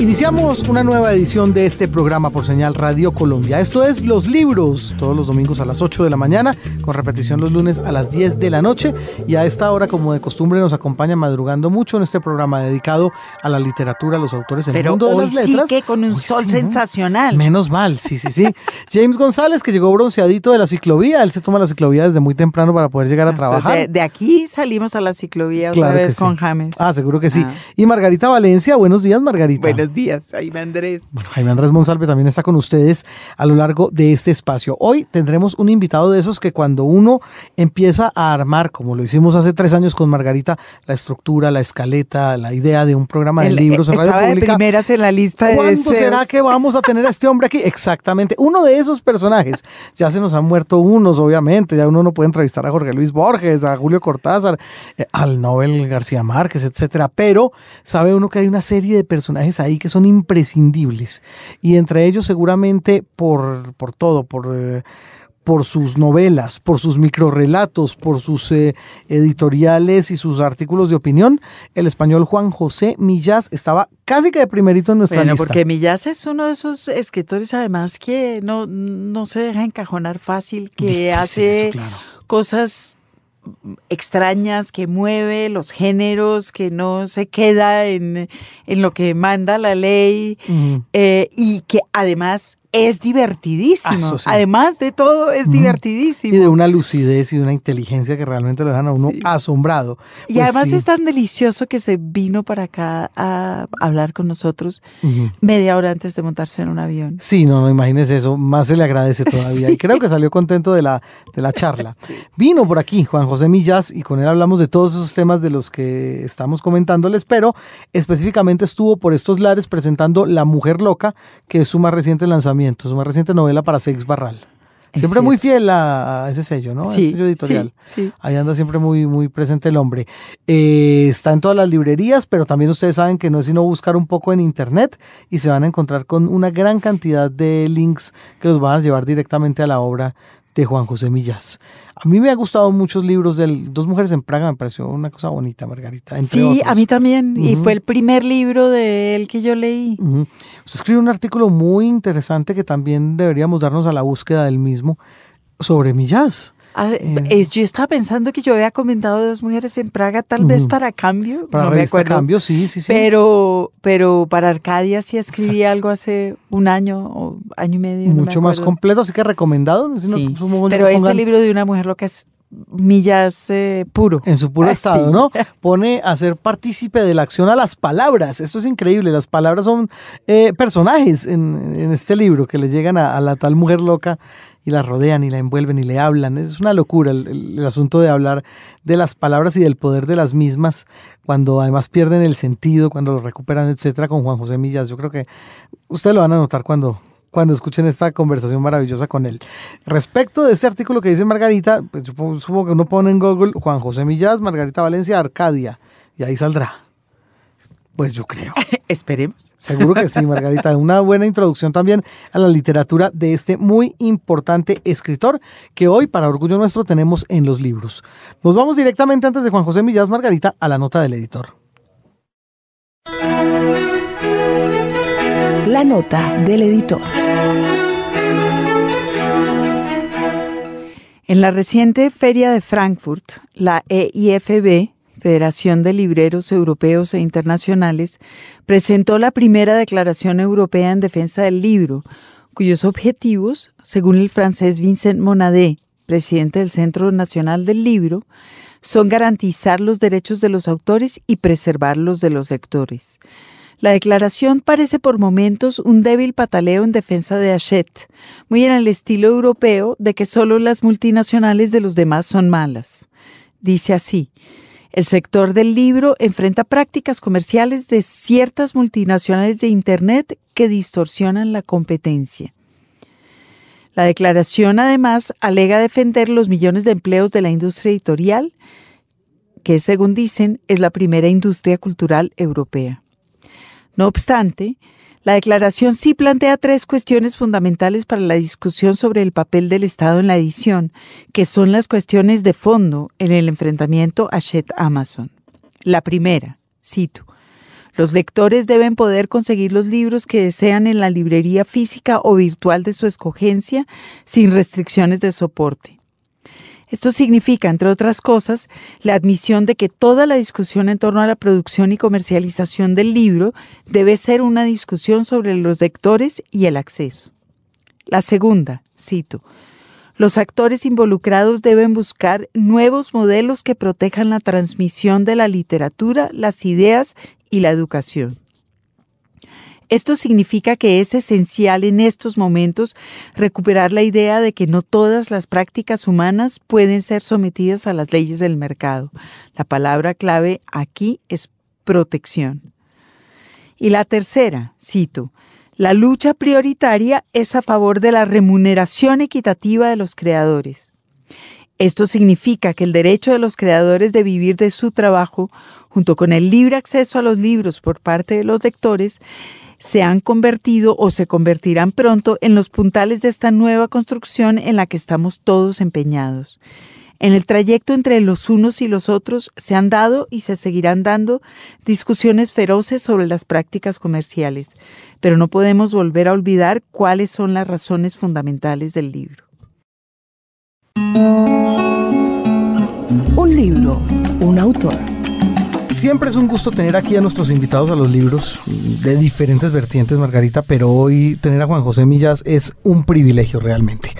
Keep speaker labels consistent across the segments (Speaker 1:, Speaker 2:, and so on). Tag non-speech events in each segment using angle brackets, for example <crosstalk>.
Speaker 1: Iniciamos una nueva edición de este programa por señal Radio Colombia. Esto es Los Libros, todos los domingos a las 8 de la mañana, con repetición los lunes a las 10 de la noche. Y a esta hora, como de costumbre, nos acompaña madrugando mucho en este programa dedicado a la literatura, a los autores, el
Speaker 2: Pero
Speaker 1: mundo de
Speaker 2: hoy
Speaker 1: las letras.
Speaker 2: sí que con un
Speaker 1: Hoy
Speaker 2: sol
Speaker 1: sí, ¿no?
Speaker 2: sensacional.
Speaker 1: Menos mal, sí, sí, sí. <laughs> James González, que llegó bronceadito de la ciclovía. Él se toma la ciclovía desde muy temprano para poder llegar a trabajar.
Speaker 2: De, de aquí salimos a la ciclovía
Speaker 1: Claro
Speaker 2: otra vez
Speaker 1: sí.
Speaker 2: con James.
Speaker 1: Ah, seguro que sí.
Speaker 2: Ah.
Speaker 1: Y Margarita Valencia, buenos días, Margarita.
Speaker 2: Buenos días, Jaime Andrés.
Speaker 1: Bueno, Jaime Andrés Monsalve también está con ustedes a lo largo de este espacio. Hoy tendremos un invitado de esos que cuando uno empieza a armar, como lo hicimos hace tres años con Margarita, la estructura, la escaleta, la idea de un programa de
Speaker 2: El-
Speaker 1: libros en radio
Speaker 2: estaba de
Speaker 1: pública.
Speaker 2: primeras en la lista de
Speaker 1: ¿Cuándo
Speaker 2: deseos.
Speaker 1: será que vamos a tener a este hombre aquí? <laughs> Exactamente, uno de esos personajes. Ya se nos han muerto unos, obviamente. Ya uno no puede entrevistar a Jorge Luis Borges, a Julio Cortázar, eh, al Nobel García Márquez, etcétera. Pero sabe uno que hay una serie de personajes ahí que son imprescindibles. Y entre ellos, seguramente, por, por todo, por. eh, por sus novelas, por sus microrelatos, por sus eh, editoriales y sus artículos de opinión, el español Juan José Millás estaba casi que de primerito en nuestra
Speaker 2: Bueno,
Speaker 1: lista.
Speaker 2: porque Millás es uno de esos escritores además que no, no se deja encajonar fácil, que
Speaker 1: Difícil
Speaker 2: hace
Speaker 1: eso, claro.
Speaker 2: cosas extrañas, que mueve los géneros, que no se queda en, en lo que manda la ley eh, y que además es divertidísimo.
Speaker 1: Ah, eso sí.
Speaker 2: Además de todo, es divertidísimo.
Speaker 1: Y de una lucidez y de una inteligencia que realmente lo dejan a uno
Speaker 2: Sí.
Speaker 1: asombrado.
Speaker 2: Y
Speaker 1: Pues
Speaker 2: además
Speaker 1: sí.
Speaker 2: es tan delicioso que se vino para acá a hablar con nosotros media hora antes de montarse en un avión.
Speaker 1: Sí, no, no imagínese eso, más se le agradece <laughs> todavía. Y creo que salió contento de la, de la charla. <laughs> Vino por aquí Juan José Millas y con él hablamos de todos esos temas de los que estamos comentándoles, pero específicamente estuvo por estos lares presentando La Mujer Loca, que es su más reciente lanzamiento, su más reciente novela para Seix Barral. Siempre muy fiel a, a ese sello, ¿no? A ese
Speaker 2: Sí,
Speaker 1: sello editorial.
Speaker 2: sí, sí.
Speaker 1: Ahí anda siempre muy, muy presente el hombre. Eh, está en todas las librerías, pero también ustedes saben que no es sino buscar un poco en internet y se van a encontrar con una gran cantidad de links que los van a llevar directamente a la obra de Juan José Millas. A mí me ha gustado muchos libros de Dos Mujeres en Praga, me pareció una cosa bonita, Margarita. Entre
Speaker 2: Sí,
Speaker 1: otros.
Speaker 2: a mí también. Y fue el primer libro de él que yo leí.
Speaker 1: Ujú. Usted escribe un artículo muy interesante que también deberíamos darnos a la búsqueda del mismo sobre Millas.
Speaker 2: Ah,
Speaker 1: Eh.
Speaker 2: es- yo estaba pensando que yo había comentado dos mujeres en Praga, tal vez para cambio.
Speaker 1: Para
Speaker 2: no me acuerdo.
Speaker 1: Cambio, sí, sí, sí.
Speaker 2: Pero, pero para Arcadia sí escribí algo hace un año o año y medio. no me
Speaker 1: mucho más completo, así que recomendado.
Speaker 2: Sí, pero este libro de una mujer loca es millas eh, puro.
Speaker 1: En su puro
Speaker 2: Ah,
Speaker 1: estado,
Speaker 2: sí.
Speaker 1: ¿no? <laughs> Pone a ser partícipe de la acción a las palabras. Esto es increíble. Las palabras son eh, personajes en, en este libro que le llegan a, a la tal mujer loca y la rodean y la envuelven y le hablan. Es una locura el, asunto de hablar de las palabras y del poder de las mismas cuando además pierden el sentido, cuando lo recuperan, etcétera, con Juan José Millas. Yo creo que ustedes lo van a notar cuando, cuando escuchen esta conversación maravillosa con él. Respecto de este artículo que dice Margarita, pues supongo que uno pone en Google Juan José Millas, Margarita Valencia, Arcadia, y ahí saldrá. Pues yo creo. <laughs>
Speaker 2: Esperemos.
Speaker 1: Seguro que sí, Margarita. Una buena introducción también a la literatura de este muy importante escritor que hoy, para orgullo nuestro, tenemos en los libros. Nos vamos directamente antes de Juan José Millas, Margarita, a la nota del editor.
Speaker 3: La nota del editor.
Speaker 2: En la reciente Feria de Frankfurt, la EIFB, Federación de Libreros Europeos e Internacionales, presentó la primera declaración europea en defensa del libro, cuyos objetivos, según el francés Vincent Monadé, presidente del Centro Nacional del Libro, son garantizar los derechos de los autores y preservar los de los lectores. La declaración parece por momentos un débil pataleo en defensa de Hachette, muy en el estilo europeo de que solo las multinacionales de los demás son malas. Dice así, el sector del libro enfrenta prácticas comerciales de ciertas multinacionales de Internet que distorsionan la competencia. La declaración además alega defender los millones de empleos de la industria editorial, que según dicen es la primera industria cultural europea. No obstante, La declaración sí plantea tres cuestiones fundamentales para la discusión sobre el papel del Estado en la edición, que son las cuestiones de fondo en el enfrentamiento a Shed Amazon. La primera, cito, los lectores deben poder conseguir los libros que desean en la librería física o virtual de su escogencia sin restricciones de soporte. Esto significa, entre otras cosas, la admisión de que toda la discusión en torno a la producción y comercialización del libro debe ser una discusión sobre los lectores y el acceso. La segunda, cito, los actores involucrados deben buscar nuevos modelos que protejan la transmisión de la literatura, las ideas y la educación. Esto significa que es esencial en estos momentos recuperar la idea de que no todas las prácticas humanas pueden ser sometidas a las leyes del mercado. La palabra clave aquí es protección. Y la tercera, cito, la lucha prioritaria es a favor de la remuneración equitativa de los creadores. Esto significa que el derecho de los creadores de vivir de su trabajo, junto con el libre acceso a los libros por parte de los lectores, se han convertido o se convertirán pronto en los puntales de esta nueva construcción en la que estamos todos empeñados. En el trayecto entre los unos y los otros se han dado y se seguirán dando discusiones feroces sobre las prácticas comerciales, pero no podemos volver a olvidar cuáles son las razones fundamentales del libro.
Speaker 3: Un libro, un autor.
Speaker 1: Siempre es un gusto tener aquí a nuestros invitados a los libros de diferentes vertientes, Margarita, pero hoy tener a Juan José Millas es un privilegio realmente.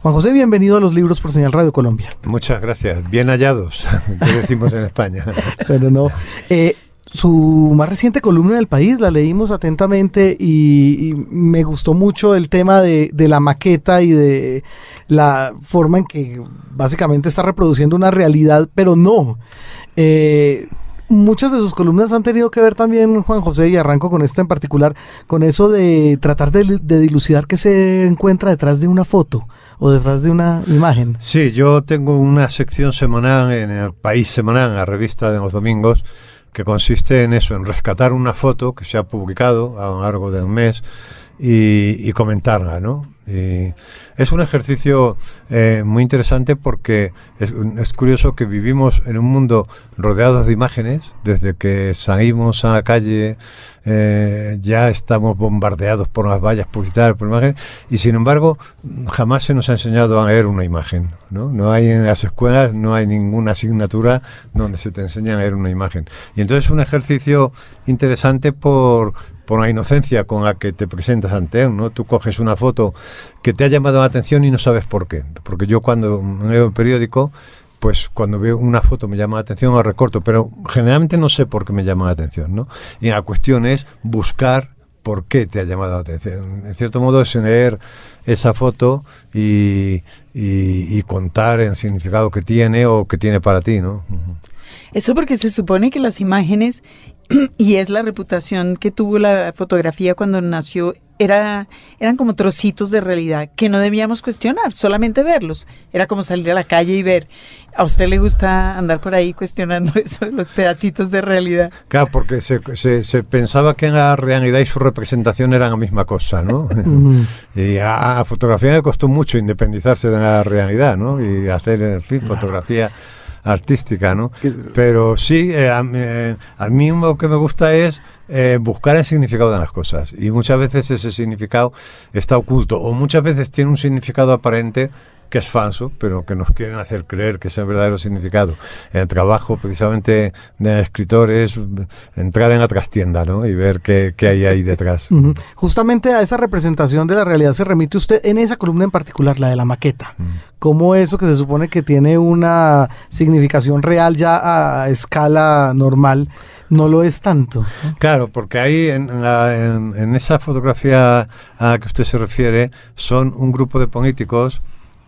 Speaker 1: Juan José, bienvenido a los libros por Señal Radio Colombia.
Speaker 4: Muchas gracias. Bien hallados, <laughs> que decimos en España. <laughs>
Speaker 1: Pero no. Eh, su más reciente columna del país, la leímos atentamente y, y me gustó mucho el tema de, de, la maqueta y de la forma en que básicamente está reproduciendo una realidad, pero no. Eh, muchas de sus columnas han tenido que ver también, Juan José, y arranco con esta en particular, con eso de tratar de, de, dilucidar qué se encuentra detrás de una foto o detrás de una imagen.
Speaker 4: Sí, yo tengo una sección semanal en el País Semanal, la revista de los domingos, que consiste en eso, en rescatar una foto que se ha publicado a lo largo de un mes y, y comentarla, ¿no? Y es un ejercicio eh, muy interesante porque es, curioso que vivimos en un mundo rodeado de imágenes. Desde que salimos a la calle eh, ya estamos bombardeados por las vallas publicitarias, por imágenes, y sin embargo jamás se nos ha enseñado a leer una imagen. ¿no? no hay en las escuelas, no hay ninguna asignatura donde se te enseña a leer una imagen. Y entonces es un ejercicio interesante por por la inocencia con la que te presentas ante él, ¿no? Tú coges una foto que te ha llamado la atención y no sabes por qué. Porque yo cuando leo un periódico, pues cuando veo una foto me llama la atención, la recorto, pero generalmente no sé por qué me llama la atención, ¿no? Y la cuestión es buscar por qué te ha llamado la atención. En cierto modo es leer esa foto y, contar el significado que tiene o que tiene para ti, ¿no?
Speaker 2: Eso porque se supone que las imágenes <clears throat> y es la reputación que tuvo la fotografía cuando nació. Era, eran como trocitos de realidad que no debíamos cuestionar, solamente verlos. Era como salir a la calle y ver. ¿A usted le gusta andar por ahí cuestionando <laughs> eso, los pedacitos de realidad?
Speaker 4: Claro, porque se, se, se pensaba que la realidad y su representación eran la misma cosa, ¿no? <laughs> <laughs> y a, a, fotografía me costó mucho independizarse de la realidad, ¿no? Y hacer, en fin, fotografía artística, ¿no? Pero sí, eh, a, eh, a, mí lo que me gusta es eh, buscar el significado de las cosas y muchas veces ese significado está oculto o muchas veces tiene un significado aparente que es falso, pero que nos quieren hacer creer que es el verdadero significado. El trabajo precisamente de escritores, entrar en la trastienda ¿no? y ver qué, qué, hay ahí detrás. <laughs>
Speaker 1: Uh -huh. Justamente a esa representación de la realidad se remite usted en esa columna en particular, la de la maqueta. Uh -huh. Cómo eso que se supone que tiene una significación real ya a escala normal, no lo es tanto.
Speaker 4: Claro, porque ahí en, la, en, en esa fotografía a la que usted se refiere son un grupo de políticos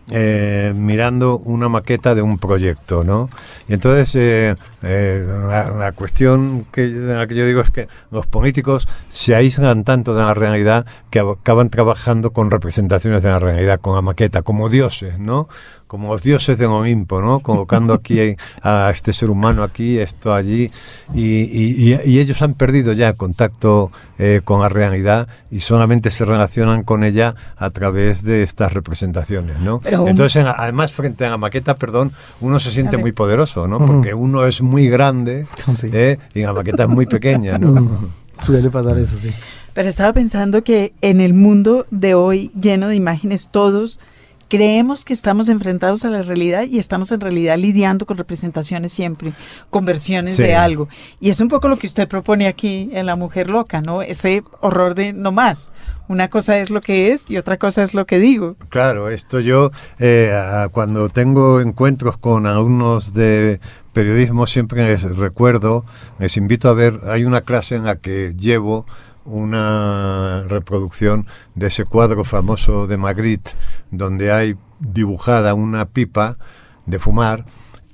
Speaker 4: eh, mirando una maqueta de un proyecto, ¿no? Y entonces eh, eh, la, la cuestión que, la que yo digo es que los políticos se aíslan tanto de la realidad que acaban trabajando con representaciones de la realidad, con la maqueta, como dioses, ¿no? como los dioses de Olimpo, ¿no? Colocando aquí a este ser humano aquí, esto allí, y- y- y ellos han perdido ya el contacto eh, con la realidad y solamente se relacionan con ella a través de estas representaciones, ¿no?
Speaker 2: Pero un-
Speaker 4: Entonces, en- además, frente a la maqueta, perdón, uno se siente muy poderoso, ¿no? Porque uno es muy grande <laughs>
Speaker 1: Sí.
Speaker 4: ¿eh? y la maqueta es muy pequeña, ¿no?
Speaker 1: Suele pasar eso, sí.
Speaker 2: Pero estaba pensando que en el mundo de hoy, lleno de imágenes, todos creemos que estamos enfrentados a la realidad y estamos en realidad lidiando con representaciones siempre, con versiones
Speaker 4: Sí.
Speaker 2: de algo. Y es un poco lo que usted propone aquí en La Mujer Loca, ¿no? Ese horror de no más. Una cosa es lo que es y otra cosa es lo que digo.
Speaker 4: Claro, esto yo eh, cuando tengo encuentros con alumnos de periodismo siempre les recuerdo, les invito a ver, hay una clase en la que llevo una reproducción de ese cuadro famoso de Magritte donde hay dibujada una pipa de fumar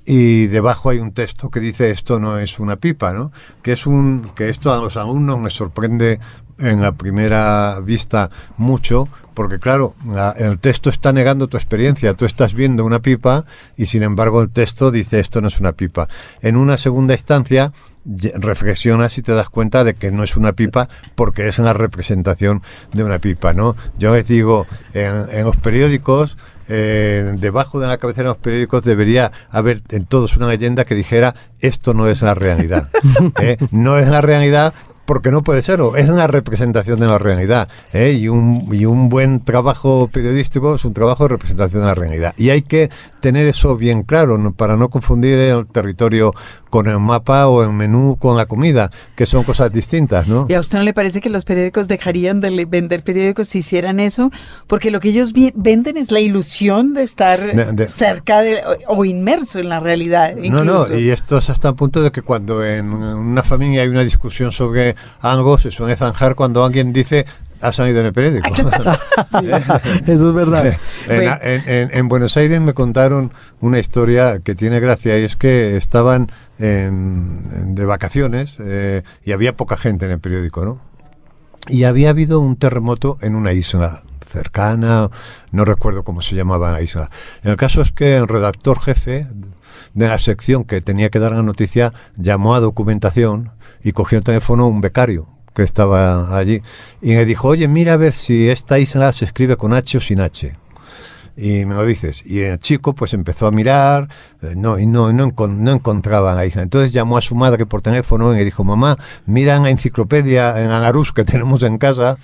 Speaker 4: y debajo hay un texto que dice esto no es una pipa, ¿no? Que es un que esto a los alumnos me sorprende en la primera vista mucho porque claro, la- el texto está negando tu experiencia, tú estás viendo una pipa y sin embargo el texto dice esto no es una pipa. En una segunda instancia reflexionas y te das cuenta de que no es una pipa porque es una representación de una pipa, ¿no? Yo les digo, en, en los periódicos eh, debajo de la cabecera de los periódicos debería haber en todos una leyenda que dijera esto no es la realidad. <laughs> ¿eh? No es la realidad porque no puede serlo, es una representación de la realidad. ¿eh? Y, un, y un buen trabajo periodístico es un trabajo de representación de la realidad. Y hay que tener eso bien claro ¿no? para no confundir el territorio con el mapa o el menú con la comida, que son cosas distintas, ¿no?
Speaker 2: ¿Y a usted no le parece que los periódicos dejarían de vender periódicos si hicieran eso? Porque lo que ellos venden es la ilusión de estar
Speaker 4: De- de-
Speaker 2: cerca de, o, o inmerso en la realidad.
Speaker 4: No, no, y esto es hasta el punto de que cuando en una familia hay una discusión sobre algo, se suele zanjar cuando alguien dice ha salido en el periódico. <laughs>
Speaker 1: Eso es verdad.
Speaker 4: en,
Speaker 2: Bueno.
Speaker 4: en- en- en Buenos Aires me contaron una historia que tiene gracia y es que estaban en- en- de vacaciones eh, y había poca gente en el periódico, ¿no? Y había habido un terremoto en una isla cercana, no recuerdo cómo se llamaba la isla. El caso es que el redactor jefe de la sección que tenía que dar la noticia llamó a documentación y cogió el teléfono un becario que estaba allí. Y me dijo, oye, mira a ver si esta isla se escribe con H o sin H y me lo dices. Y el chico pues empezó a mirar, eh, no, y no, no, no encontraba la isla. Entonces llamó a su madre por teléfono y le dijo, mamá, mira en la enciclopedia, en Agarús que <laughs> tenemos en casa,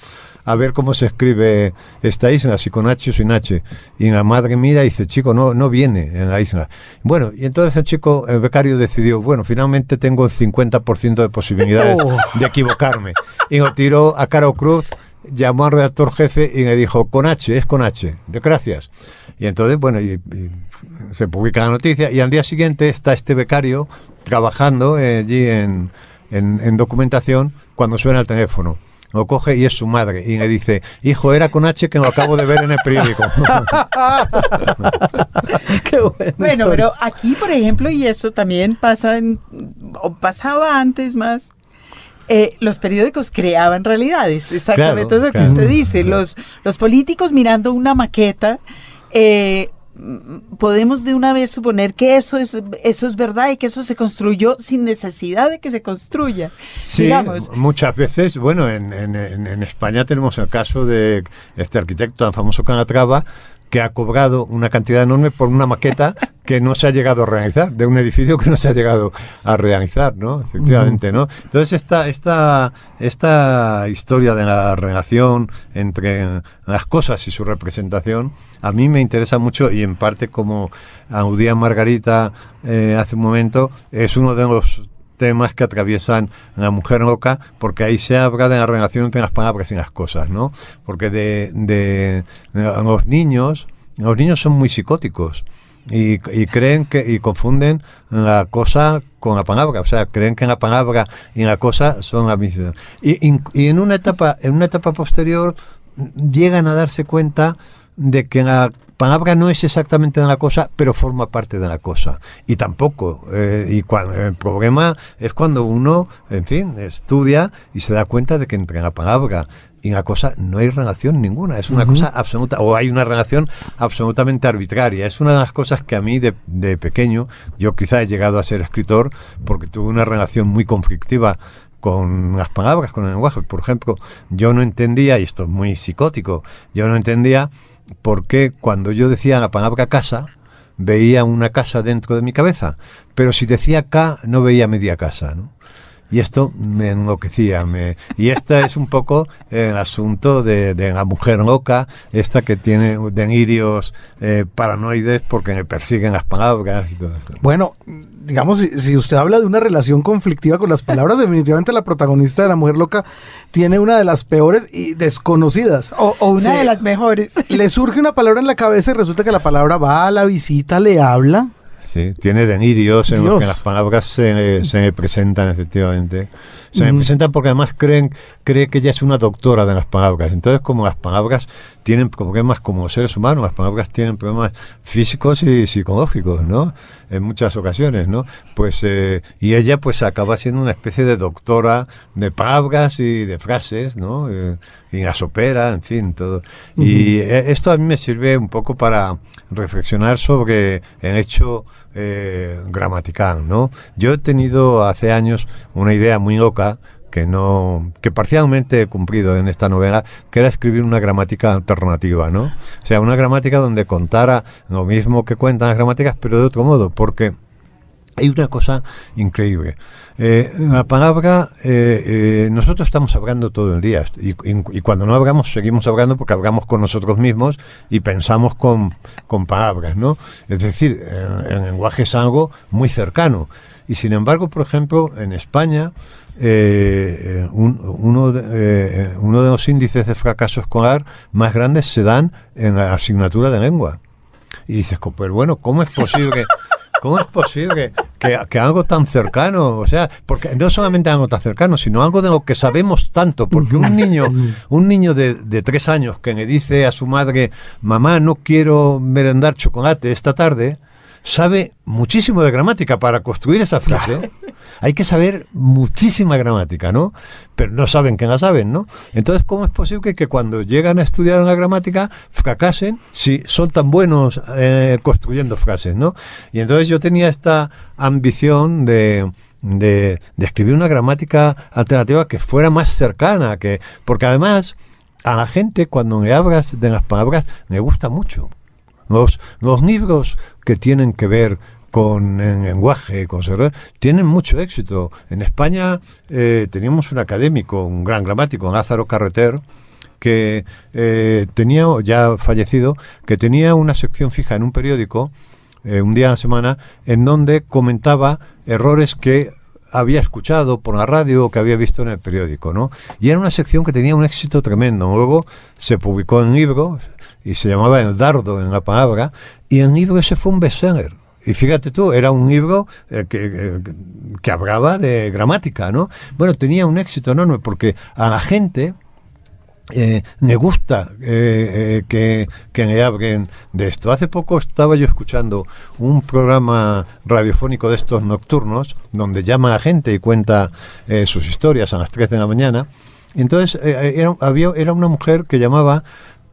Speaker 4: a ver cómo se escribe esta isla, si con H o sin H. Y la madre mira y dice, chico, no, no viene en la isla. Bueno, y entonces el chico, el becario decidió, bueno, finalmente tengo el 50% de posibilidades <laughs>
Speaker 1: Oh.
Speaker 4: de equivocarme. Y lo tiró a Caro Cruz llamó al redactor jefe y le dijo, con H, es con H, de gracias. Y entonces, bueno, y, y se publica la noticia y al día siguiente está este becario trabajando eh, allí en, en- en documentación cuando suena el teléfono. Lo coge y es su madre y le dice, hijo, era con H que lo acabo de ver en el periódico. <laughs>
Speaker 1: Qué buena
Speaker 2: Bueno,
Speaker 1: historia.
Speaker 2: pero aquí, por ejemplo, y eso también pasa en, o pasaba antes más, eh, los periódicos creaban realidades, exactamente
Speaker 4: Claro,
Speaker 2: eso que
Speaker 4: claro.
Speaker 2: usted dice. Los, los políticos mirando una maqueta, eh, mm, podemos de una vez suponer que eso es, eso es verdad y que eso se construyó sin necesidad de que se construya.
Speaker 4: Sí,
Speaker 2: Digamos,
Speaker 4: muchas veces, bueno, en, en- en- España tenemos el caso de este arquitecto tan famoso Canatrava que ha cobrado una cantidad enorme por una maqueta <laughs> que no se ha llegado a realizar, de un edificio que no se ha llegado a realizar, ¿no? Efectivamente, ¿no? Entonces esta, esta, esta historia de la relación entre las cosas y su representación, a mí me interesa mucho y en parte como aludía Margarita eh, hace un momento, es uno de los temas que atraviesan la mujer loca, porque ahí se habla de la relación entre las palabras y las cosas, ¿no? Porque de, de- los niños, los niños son muy psicóticos y, y creen que y confunden la cosa con la palabra, o sea, creen que la palabra y la cosa son la misma. Y, y- y en una etapa, en una etapa posterior llegan a darse cuenta de que la palabra no es exactamente de la cosa, pero forma parte de la cosa. Y tampoco. eh, y cuando, el problema es cuando uno, en fin, estudia y se da cuenta de que entre la palabra y la cosa no hay relación ninguna. Es una cosa absoluta, o hay una relación absolutamente arbitraria. Es una de las cosas que a mí de, de pequeño, yo quizá he llegado a ser escritor porque tuve una relación muy conflictiva con las palabras, con el lenguaje. Por ejemplo, yo no entendía, y esto es muy psicótico, yo no entendía por qué cuando yo decía la palabra casa, veía una casa dentro de mi cabeza, pero si decía K no veía media casa. Y esto me enloquecía. Me, y este es un poco el asunto de, de la mujer loca, esta que tiene delirios eh, paranoides porque me persiguen las palabras y todo esto.
Speaker 1: Bueno, digamos, si, si usted habla de una relación conflictiva con las palabras, <laughs> definitivamente la protagonista de La Mujer Loca tiene una de las peores y desconocidas.
Speaker 2: O, o una
Speaker 1: Sí.
Speaker 2: de las mejores.
Speaker 1: Le surge una palabra en la cabeza y resulta que la palabra va a la visita, le habla.
Speaker 4: Sí, tiene delirios en los que las palabras se, se me presentan efectivamente. Se me
Speaker 1: Ujú.
Speaker 4: presentan porque además creen, cree que ella es una doctora de las palabras. Entonces, como las palabras tienen problemas como seres humanos, las palabras tienen problemas físicos y psicológicos, ¿no? En muchas ocasiones, ¿no? Pues, eh, y ella pues acaba siendo una especie de doctora de palabras y de frases, ¿no? Eh, y las opera, en fin, todo. Y eh, esto a mí me sirve un poco para reflexionar sobre el hecho eh, gramatical, ¿no? Yo he tenido hace años una idea muy loca que no que parcialmente he cumplido en esta novela, que era escribir una gramática alternativa, ¿no? O sea, una gramática donde contara lo mismo que cuentan las gramáticas, pero de otro modo, porque hay una cosa increíble. Eh, la palabra, eh, eh, nosotros estamos hablando todo el día y, cuando no hablamos seguimos hablando porque hablamos con nosotros mismos y pensamos con, con palabras, ¿no? Es decir, eh, el lenguaje es algo muy cercano. Y sin embargo, por ejemplo, en España, eh, un- uno, de, eh, uno de los índices de fracaso escolar más grandes se dan en la asignatura de lengua. Y dices, pues bueno, ¿cómo es posible? <laughs> ¿Cómo es posible que, que algo tan cercano, o sea, porque no solamente algo tan cercano, sino algo de lo que sabemos tanto, porque un niño, un niño de, de tres años que le dice a su madre, mamá, no quiero merendar chocolate esta tarde, sabe muchísimo de gramática para construir esa frase. Hay que saber muchísima gramática, ¿no? Pero no saben que la saben, ¿no? Entonces, ¿cómo es posible que cuando llegan a estudiar la gramática fracasen si son tan buenos eh, construyendo frases, ¿no? Y entonces yo tenía esta ambición de, de, de escribir una gramática alternativa que fuera más cercana, que porque además a la gente cuando me hablas de las palabras me gusta mucho. Los, los libros que tienen que ver con el lenguaje, con tienen mucho éxito. En España eh, teníamos un académico, un gran gramático, Lázaro Carreter, que eh, tenía, ya fallecido, que tenía una sección fija en un periódico, eh, un día a la semana, en donde comentaba errores que había escuchado por la radio o que había visto en el periódico, ¿no? Y era una sección que tenía un éxito tremendo. Luego se publicó en libro y se llamaba El Dardo en la palabra, y el libro ese fue un bestseller. Y fíjate tú, era un libro eh, que, eh, que hablaba de gramática, ¿no? Bueno, tenía un éxito enorme porque a la gente eh, me gusta eh, que, que me hablen de esto. Hace poco estaba yo escuchando un programa radiofónico de estos nocturnos donde llama a gente y cuenta sus historias a las 3 de la mañana. Entonces era, había, era una mujer que llamaba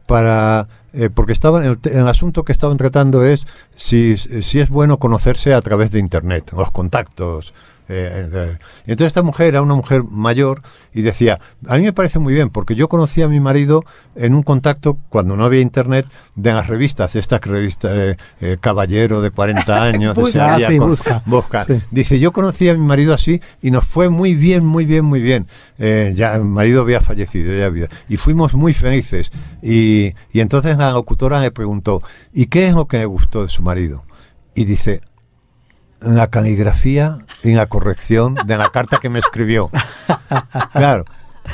Speaker 4: para eh, porque estaba el, el asunto que estaban tratando es si, si es bueno conocerse a través de internet, los contactos. Eh, eh, entonces esta mujer era una mujer mayor y decía, a mí me parece muy bien, porque yo conocí a mi marido en un contacto cuando no había internet de las revistas, estas revistas eh, eh, Caballero de 40 <laughs> años, de
Speaker 1: Busca,
Speaker 4: Sevilla,
Speaker 1: sí,
Speaker 4: con-
Speaker 1: busca.
Speaker 4: Busca.
Speaker 1: Sí.
Speaker 4: Dice, yo conocí a mi marido así y nos fue muy bien, muy bien, muy bien. Eh, ya el marido había fallecido, ya había. Y fuimos muy felices. Y, y entonces la locutora le preguntó, ¿y qué es lo que le gustó de su marido? Y dice, la caligrafía y la corrección de la carta que me escribió. Claro.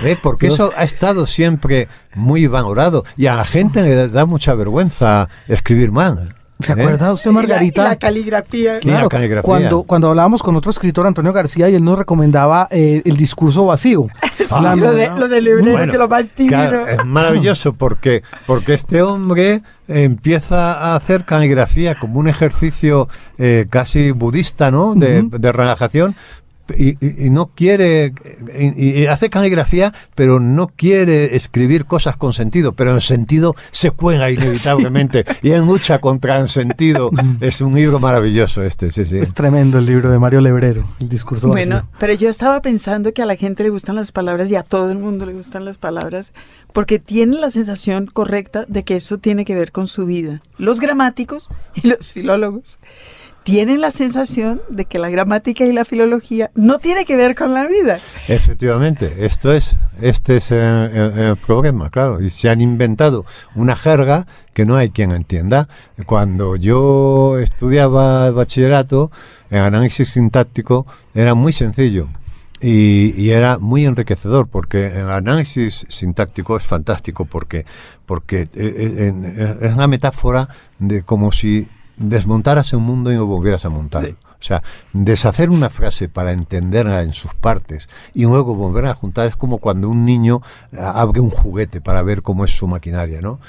Speaker 4: ¿eh? Porque eso ha estado siempre muy valorado y a la gente le da mucha vergüenza escribir mal.
Speaker 1: ¿Se
Speaker 4: ¿Eh?
Speaker 1: acuerda usted,
Speaker 2: Y la-
Speaker 1: Margarita?
Speaker 2: y la caligrafía.
Speaker 4: Y la
Speaker 1: Claro,
Speaker 4: caligrafía.
Speaker 1: cuando, cuando hablábamos con otro escritor, Antonio García, y él nos recomendaba eh, el discurso vacío. <laughs>
Speaker 2: Sí,
Speaker 1: La
Speaker 2: lo, de, lo del librero,
Speaker 4: Bueno,
Speaker 2: que lo más.
Speaker 4: Claro, es maravilloso porque, porque este hombre empieza a hacer caligrafía como un ejercicio eh, casi budista, ¿no? De,
Speaker 1: Ujú.
Speaker 4: de relajación. Y, y- y no quiere, y, y hace caligrafía, pero no quiere escribir cosas con sentido, pero el sentido se cuela <laughs> inevitablemente y él lucha contra el sentido. <laughs> Es un libro maravilloso este, sí, sí.
Speaker 1: Es tremendo el libro de Mario Lebrero, el discurso
Speaker 2: Bueno,
Speaker 1: vacío.
Speaker 2: pero yo estaba pensando que a la gente le gustan las palabras y a todo el mundo le gustan las palabras porque tienen la sensación correcta de que eso tiene que ver con su vida. Los gramáticos y los filólogos tienen la sensación de que la gramática y la filología no tiene que ver con la vida.
Speaker 4: Efectivamente, esto es, este es el, el- problema, claro. Y se han inventado una jerga que no hay quien entienda. Cuando yo estudiaba el bachillerato, el análisis sintáctico era muy sencillo. Y, era muy enriquecedor porque el análisis sintáctico es fantástico porque porque eh, eh, eh, es una metáfora de como si desmontaras un mundo y volvieras a montar.
Speaker 2: Sí.
Speaker 4: O sea, deshacer una frase para entenderla en sus partes y luego volver a juntar es como cuando un niño ah, abre un juguete para ver cómo es su maquinaria, ¿no?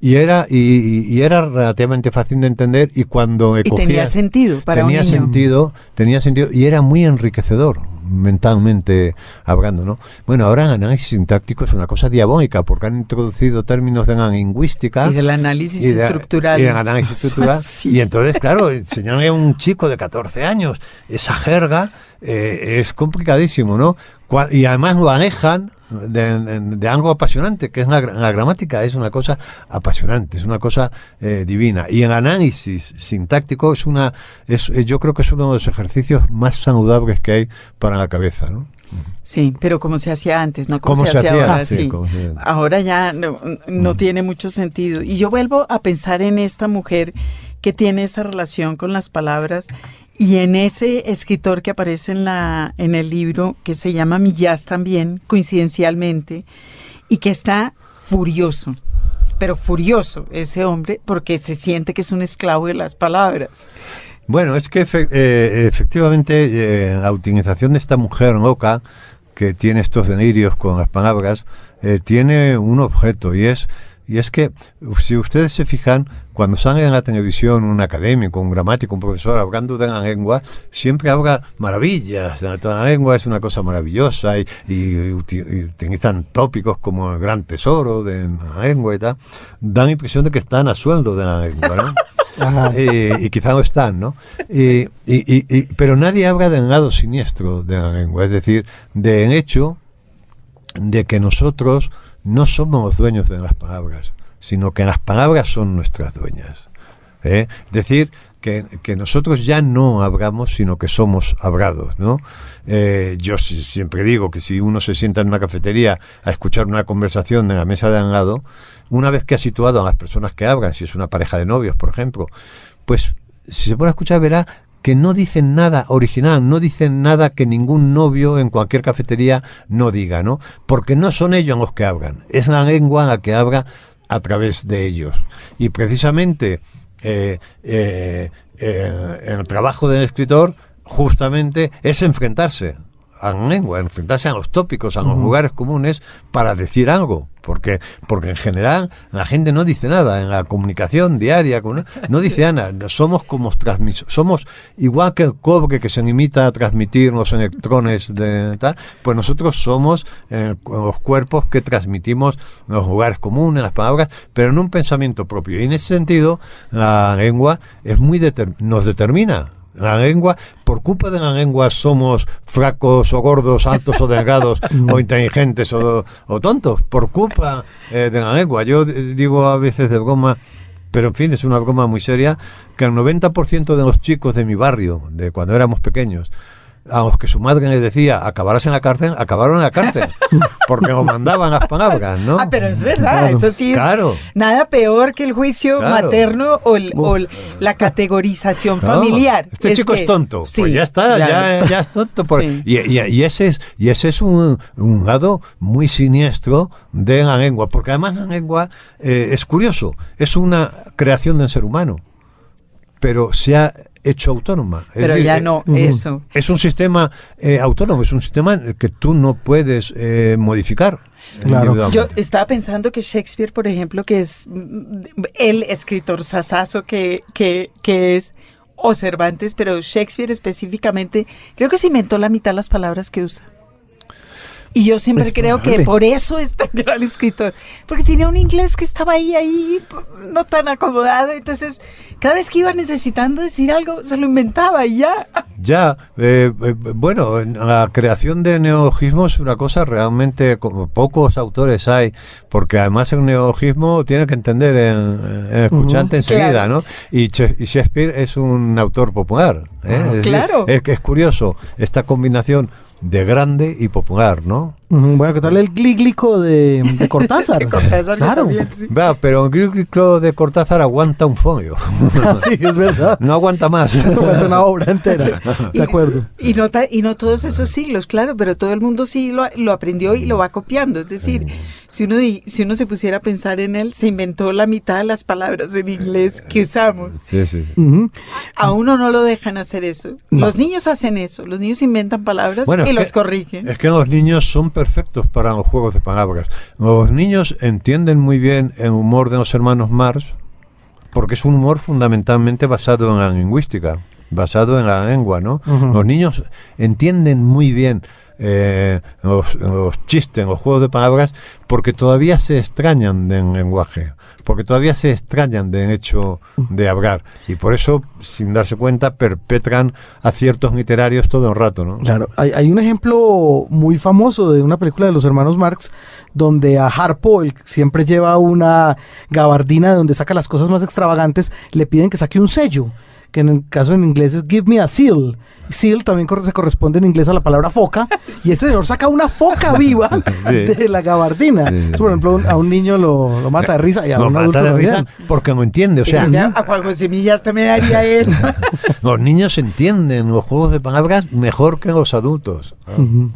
Speaker 4: Y era, y, era relativamente fácil de entender y cuando
Speaker 2: Y tenía
Speaker 4: cogía-
Speaker 2: sentido para
Speaker 4: tenía
Speaker 2: un niño.
Speaker 4: sentido, tenía sentido y era muy enriquecedor mentalmente hablando, ¿no? Bueno, ahora el análisis sintáctico es una cosa diabólica porque han introducido términos de la lingüística
Speaker 2: Y del análisis
Speaker 4: y de-
Speaker 2: estructural.
Speaker 4: y del análisis <laughs> estructural.
Speaker 2: Sí.
Speaker 4: Y entonces, claro, enseñarle a un chico de 14 años esa jerga eh, es complicadísimo, ¿no? Y además lo alejan de, de- de algo apasionante, que es la, la gramática, es una cosa apasionante, es una cosa eh, divina. Y el análisis sintáctico es una, es, eh, yo creo que es uno de los ejercicios más saludables que hay para la cabeza, ¿no?
Speaker 2: Sí, pero como se hacía antes, no como
Speaker 4: ¿Cómo
Speaker 2: se,
Speaker 4: se
Speaker 2: hacía
Speaker 4: hacía?
Speaker 2: ahora.
Speaker 4: Sí,
Speaker 2: sí.
Speaker 4: se-
Speaker 2: Ahora ya no, no tiene mucho sentido. Y yo vuelvo a pensar en esta mujer que tiene esa relación con las palabras y en ese escritor que aparece en, la, en el libro, que se llama Millás también, coincidencialmente, y que está furioso, pero furioso ese hombre, porque se siente que es un esclavo de las palabras.
Speaker 4: Bueno, es que eh, efectivamente eh, la utilización de esta mujer loca que tiene estos delirios con las palabras eh, tiene un objeto y es y es que si ustedes se fijan cuando sale en la televisión un académico, un gramático, un profesor hablando de la lengua, siempre habla maravillas. La lengua es una cosa maravillosa y, y uti- y utilizan tópicos como el gran tesoro de la lengua y tal. Dan la impresión de que están a sueldo de la lengua, ¿no? <laughs> Eh, y quizá lo están, ¿no? Y- y- pero nadie habla del lado siniestro de la lengua, es decir, del hecho de que nosotros no somos los dueños de las palabras, sino que las palabras son nuestras dueñas. ¿eh? Es decir, que, que nosotros ya no hablamos, sino que somos hablados, ¿no? Eh, yo si- siempre digo que si uno se sienta en una cafetería a escuchar una conversación en la mesa de al lado, una vez que ha situado a las personas que hablan, si es una pareja de novios, por ejemplo, pues si se pone a escuchar verá que no dicen nada original, no dicen nada que ningún novio en cualquier cafetería no diga, ¿no? Porque no son ellos los que hablan, es la lengua la que habla a través de ellos. Y precisamente eh, eh, eh, el trabajo del escritor justamente es enfrentarse a la lengua, enfrentarse a los tópicos, a los lugares comunes para decir algo. Porque, porque en general la gente no dice nada en la comunicación diaria, no dice nada. Somos como transmis- somos igual que el cobre que se limita a transmitir los electrones de tal, pues nosotros somos eh, los cuerpos que transmitimos los lugares comunes, las palabras, pero en un pensamiento propio. Y en ese sentido, la lengua es muy deter- nos determina. La lengua, por culpa de la lengua somos fracos o gordos, altos o delgados, <laughs> o inteligentes o, o tontos, por culpa eh, de la lengua. Yo eh, digo a veces de broma, pero en fin, es una broma muy seria, que el 90% de los chicos de mi barrio, de cuando éramos pequeños, a los que su madre les decía acabarás en la cárcel, acabaron en la cárcel, <laughs> porque nos mandaban las palabras, ¿no?
Speaker 2: Ah, pero es verdad,
Speaker 1: Claro.
Speaker 2: eso sí es
Speaker 4: Claro.
Speaker 2: nada peor que el juicio
Speaker 4: Claro.
Speaker 2: materno o, el- o el- la categorización <laughs>
Speaker 4: No,
Speaker 2: familiar.
Speaker 4: Este chico
Speaker 2: que-
Speaker 4: es tonto.
Speaker 2: sí,
Speaker 4: pues ya está, ya, ya es tonto. por-
Speaker 2: Sí.
Speaker 4: y, y- y ese es, y ese es un, un lado muy siniestro de la lengua, porque además la lengua eh, es curioso, es una creación del ser humano. pero se ha hecho autónoma. Es
Speaker 2: Pero
Speaker 4: decir,
Speaker 2: ya
Speaker 4: eh,
Speaker 2: no, eso.
Speaker 4: Es un sistema eh, autónomo, es un sistema que tú no puedes eh, modificar.
Speaker 1: Claro.
Speaker 2: Yo estaba pensando que Shakespeare, por ejemplo, que es mm, el escritor sasazo que, que, que es, o Cervantes, pero Shakespeare específicamente, creo que se inventó la mitad de las palabras que usa. Y yo siempre
Speaker 1: Es
Speaker 2: creo que
Speaker 1: probable.
Speaker 2: por eso es tan <laughs> gran escritor, porque tenía un inglés que estaba ahí, ahí, no tan acomodado, entonces cada vez que iba necesitando decir algo, se lo inventaba y ya. <laughs>
Speaker 4: Ya, eh, eh, bueno, en la creación de neologismos es una cosa realmente como pocos autores hay, porque además el neologismo tiene que entender el, el escuchante
Speaker 1: Ujú.
Speaker 4: enseguida,
Speaker 2: Claro.
Speaker 4: ¿no? Y, Shakespeare es un autor popular. ¿eh?
Speaker 1: Ah,
Speaker 4: Es decir,
Speaker 2: claro.
Speaker 4: Es, que es curioso esta combinación de grande y popular, ¿no?
Speaker 1: Bueno, ¿qué tal el glíglico de, de <laughs> Cortázar?
Speaker 2: De Cortázar,
Speaker 1: claro.
Speaker 2: también, sí.
Speaker 4: Va, pero el crítico de Cortázar aguanta un folio. <laughs>
Speaker 1: sí, es verdad.
Speaker 4: no aguanta más. <laughs>
Speaker 1: Aguanta una obra entera. De acuerdo.
Speaker 2: Y no, y no todos esos siglos, claro, pero todo el mundo sí lo, lo aprendió y lo va copiando. Es decir, si uno, si uno se pusiera a pensar en él, se inventó la mitad de las palabras en inglés que usamos.
Speaker 4: Sí, sí, sí.
Speaker 1: Ujú.
Speaker 2: A uno no lo dejan hacer eso. Los niños hacen eso. Los niños inventan palabras
Speaker 4: Bueno,
Speaker 2: y los
Speaker 4: que-
Speaker 2: corrigen.
Speaker 4: Es que los niños son perfectos para los juegos de palabras. Los niños entienden muy bien el humor de los hermanos Mars porque es un humor fundamentalmente basado en la lingüística, basado en la lengua, ¿no? Los niños entienden muy bien eh, los, chistes, los juegos de palabras, porque todavía se extrañan del lenguaje, porque todavía se extrañan del hecho de hablar. Y por eso, sin darse cuenta, perpetran aciertos literarios todo el rato, ¿no?
Speaker 1: Claro, hay, un ejemplo muy famoso de una película de los hermanos Marx donde a Harpo, siempre lleva una gabardina de donde saca las cosas más extravagantes, le piden que saque un sello, que en el caso en inglés es give me a seal. Seal también cor- se corresponde en inglés a la palabra foca, <laughs> y este señor saca una foca <laughs> viva
Speaker 4: Sí.
Speaker 1: de la gabardina.
Speaker 4: Sí, sí.
Speaker 1: Eso, por ejemplo, un- a un niño lo, lo mata de risa y a un adulto
Speaker 4: mata de
Speaker 1: también.
Speaker 4: risa porque no entiende. O sea,
Speaker 2: Ya, a Juan José Millas también haría <laughs> eso.
Speaker 4: los niños entienden los juegos de palabras mejor que los adultos.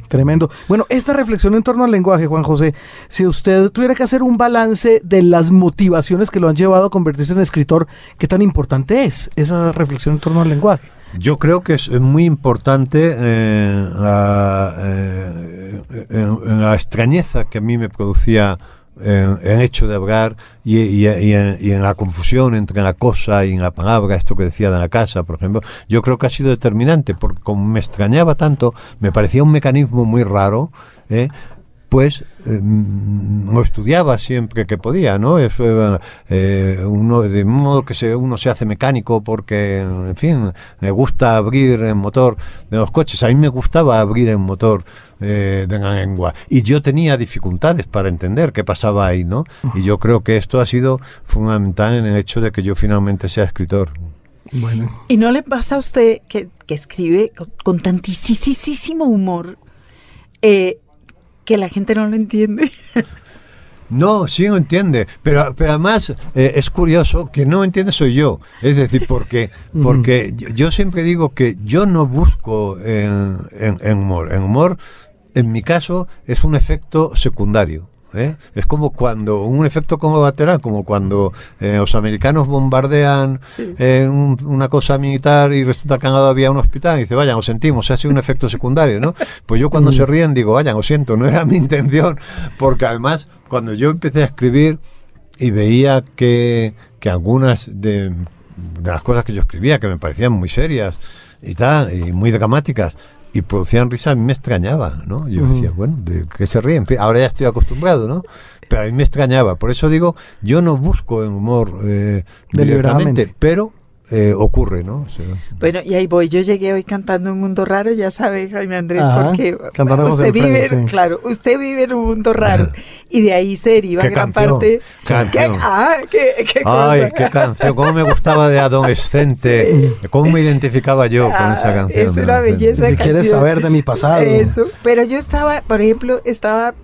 Speaker 1: Tremendo. Bueno, esta reflexión en torno al lenguaje, Juan José, si usted tuviera que hacer un balance de las motivaciones que lo han llevado a convertirse en escritor, ¿qué tan importante es esa reflexión en torno al lenguaje?
Speaker 4: Yo creo que es muy importante eh, la, eh, en la extrañeza que a mí me producía el hecho de hablar y, y- en, y en la confusión entre la cosa y la palabra, esto que decía de la casa, por ejemplo, yo creo que ha sido determinante, porque como me extrañaba tanto, me parecía un mecanismo muy raro, ¿eh? Pues eh, lo estudiaba siempre que podía, ¿no? Es, eh, eh, uno, de modo que se, uno se hace mecánico porque, en fin, me gusta abrir el motor de los coches. A mí me gustaba abrir el motor eh, de la lengua y yo tenía dificultades para entender qué pasaba ahí, ¿no? Y yo creo que esto ha sido fundamental en el hecho de que yo finalmente sea escritor.
Speaker 1: Bueno.
Speaker 2: ¿Y no le pasa a usted que, que escribe con, con tantísimo humor eh, que la gente no lo entiende? <laughs>
Speaker 4: No, sí lo entiende, pero, pero además eh, es curioso que no entiende soy yo. Es decir, porque, <laughs> porque yo, yo siempre digo que yo no busco en, en- en humor. En humor, en mi caso, es un efecto secundario. ¿Eh? Es como cuando, un efecto colateral, como cuando eh, los americanos bombardean
Speaker 2: Sí.
Speaker 4: eh, un- una cosa militar y resulta que al lado había un hospital y dice, vaya, lo sentimos, ha sido un efecto secundario, ¿no? Pues yo cuando se ríen digo, vaya, lo siento, no era mi intención, porque además cuando yo empecé a escribir y veía que, que algunas de, de las cosas que yo escribía, que me parecían muy serias y tal, y muy dramáticas, y producían risa, a mí me extrañaba, ¿no? Yo decía, bueno, ¿de qué se ríen? Ahora ya estoy acostumbrado, ¿no? Pero a mí me extrañaba. Por eso digo, yo no busco en humor eh,
Speaker 1: Deliberadamente.
Speaker 4: pero eh, ocurre, ¿no? O sea,
Speaker 2: Bueno, y ahí voy. Yo llegué hoy cantando un mundo raro, ya sabe, Jaime Andrés,
Speaker 1: Ajá,
Speaker 2: porque usted vive,
Speaker 1: sí.
Speaker 2: claro, usted vive en un mundo raro. Y de ahí se deriva
Speaker 4: ¿Qué
Speaker 2: gran
Speaker 4: canción?
Speaker 2: parte.
Speaker 4: Canción.
Speaker 2: ¿Qué? Ah, qué, qué
Speaker 4: Ay,
Speaker 2: cosa.
Speaker 4: qué canción, cómo me gustaba de adolescente, <laughs> cómo me identificaba yo con
Speaker 2: Ah,
Speaker 4: esa canción.
Speaker 2: es una belleza.
Speaker 1: Si quieres saber de mi pasado.
Speaker 2: Eso. Pero yo estaba, por ejemplo, estaba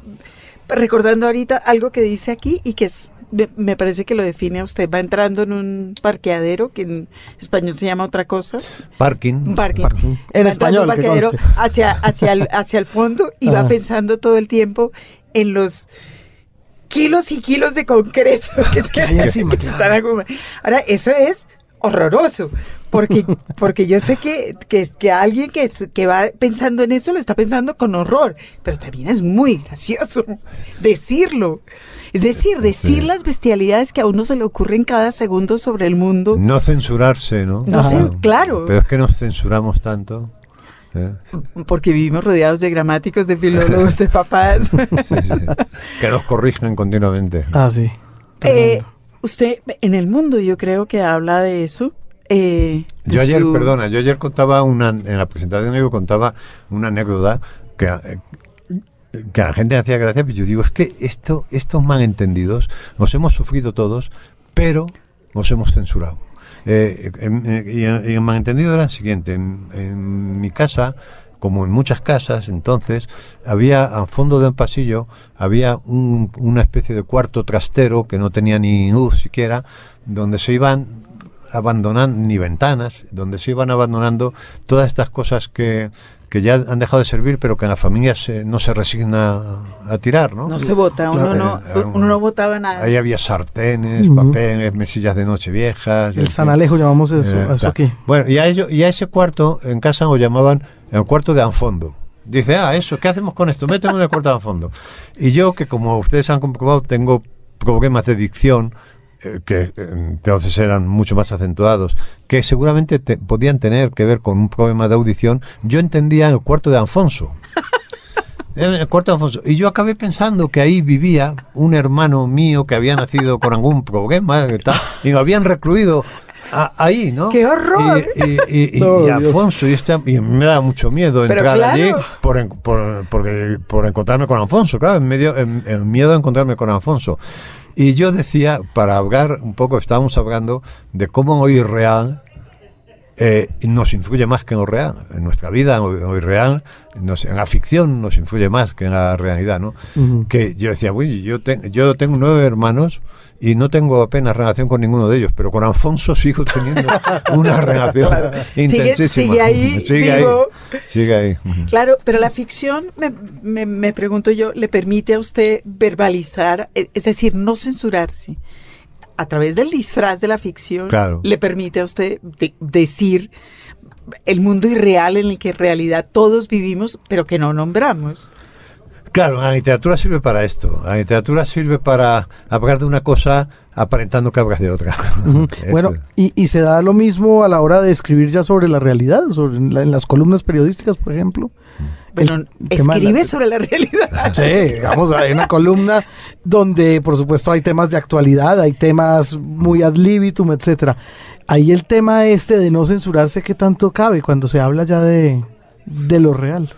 Speaker 2: recordando ahorita algo que dice aquí y que es, me, parece que lo define a usted. Va entrando en un parqueadero, que en español se llama otra cosa.
Speaker 4: Parking.
Speaker 2: Parking.
Speaker 1: Parking. En
Speaker 2: Va
Speaker 1: español,
Speaker 2: un
Speaker 1: que
Speaker 2: parqueadero
Speaker 1: conste.
Speaker 2: hacia, hacia, el, hacia el fondo y va pensando todo el tiempo en los kilos y kilos de concreto <laughs> que, es que,
Speaker 1: hay encima, <laughs>
Speaker 2: que
Speaker 1: claro.
Speaker 2: están acumulados. Ahora, eso es horroroso, porque, <laughs> porque yo sé que, que, que alguien que, que va pensando en eso lo está pensando con horror, pero también es muy gracioso <laughs> decirlo. Es decir, decir
Speaker 4: Sí.
Speaker 2: las bestialidades que a uno se le ocurren cada segundo sobre el mundo.
Speaker 4: No censurarse, ¿no?
Speaker 2: No
Speaker 1: sé,
Speaker 2: claro.
Speaker 4: Pero es que nos censuramos tanto. ¿eh?
Speaker 2: Porque vivimos rodeados de gramáticos, de filólogos, de papás. <laughs>
Speaker 4: Sí, sí. Que nos corrigen continuamente.
Speaker 1: Ah, sí.
Speaker 2: Eh, usted, en el mundo, yo creo que habla de eso. Eh,
Speaker 4: Yo ayer,
Speaker 2: su-
Speaker 4: perdona, yo ayer contaba una, en la presentación yo contaba una anécdota que, eh, que a la gente hacía gracia, pero yo digo, es que esto, estos malentendidos nos hemos sufrido todos, pero nos hemos censurado. Eh, y el malentendido era el siguiente, en, en mi casa, como en muchas casas, entonces, había al fondo de un pasillo, había un- una especie de cuarto trastero que no tenía ni luz siquiera, donde se iban abandonando, ni ventanas, donde se iban abandonando todas estas cosas que, que ya han dejado de servir, pero que en la familia se- no se resigna a, tirar, ¿no?
Speaker 2: No se vota, uno,
Speaker 4: Claro,
Speaker 2: no,
Speaker 4: eh,
Speaker 2: uno no votaba nada.
Speaker 4: Ahí había sartenes,
Speaker 1: Ujú.
Speaker 4: papeles, mesillas de noche viejas. en
Speaker 1: El
Speaker 4: fin.
Speaker 1: Sanalejo llamamos eso,
Speaker 4: Eh,
Speaker 1: eso aquí.
Speaker 4: Bueno, y a, ello, y a ese cuarto en casa lo llamaban el cuarto de anfondo. Dice, ah, eso, ¿qué hacemos con esto? Méteme en el cuarto de anfondo. Y yo, que como ustedes han comprobado, tengo problemas de dicción, eh, que eh, entonces eran mucho más acentuados, que seguramente te- podían tener que ver con un problema de audición, yo entendía el cuarto de Alfonso. <laughs> En el cuarto de Alfonso. Y yo acabé pensando que ahí vivía un hermano mío que había nacido con algún problema que tal, y lo habían recluido a- ahí, ¿no?
Speaker 2: ¡Qué horror!
Speaker 4: Y, y- y- y-
Speaker 1: No,
Speaker 4: y. Alfonso, y, este- y me da mucho miedo
Speaker 2: Pero
Speaker 4: entrar
Speaker 2: claro.
Speaker 4: allí por, en- por, porque- por encontrarme con Alfonso, claro, en medio, en- en miedo a encontrarme con Alfonso. Y yo decía, para hablar un poco, estábamos hablando de cómo lo irreal eh, nos influye más que en lo real. En nuestra vida, en lo, en lo irreal, nos- en la ficción nos influye más que en la realidad, ¿no?
Speaker 1: Ujú.
Speaker 4: Que yo decía, uy, yo, te- yo tengo nueve hermanos y no tengo apenas relación con ninguno de ellos, pero con Alfonso sigo teniendo <laughs> una relación
Speaker 2: Sigue-
Speaker 4: intensísima.
Speaker 2: sigue ahí, <laughs>
Speaker 4: sigue ahí. Sigue ahí.
Speaker 2: Claro, pero la ficción, me, me- me pregunto yo, le permite a usted verbalizar, e- es decir, no censurarse. A través del disfraz de la ficción,
Speaker 4: Claro.
Speaker 2: le permite a usted de- decir el mundo irreal en el que en realidad todos vivimos, pero que no nombramos.
Speaker 4: Claro, la literatura sirve para esto. La literatura sirve para hablar de una cosa aparentando que hablas de otra. <laughs> Este-
Speaker 1: Bueno, y, y se da lo mismo a la hora de escribir ya sobre la realidad, sobre en, la- en las columnas periodísticas, por ejemplo. La-
Speaker 2: escribe sobre la realidad. <laughs>
Speaker 1: Sí, vamos a ver una columna donde, por supuesto, hay temas de actualidad, hay temas muy ad libitum, etcétera. Ahí el tema este de no censurarse, ¿qué tanto cabe cuando se habla ya de, de lo real?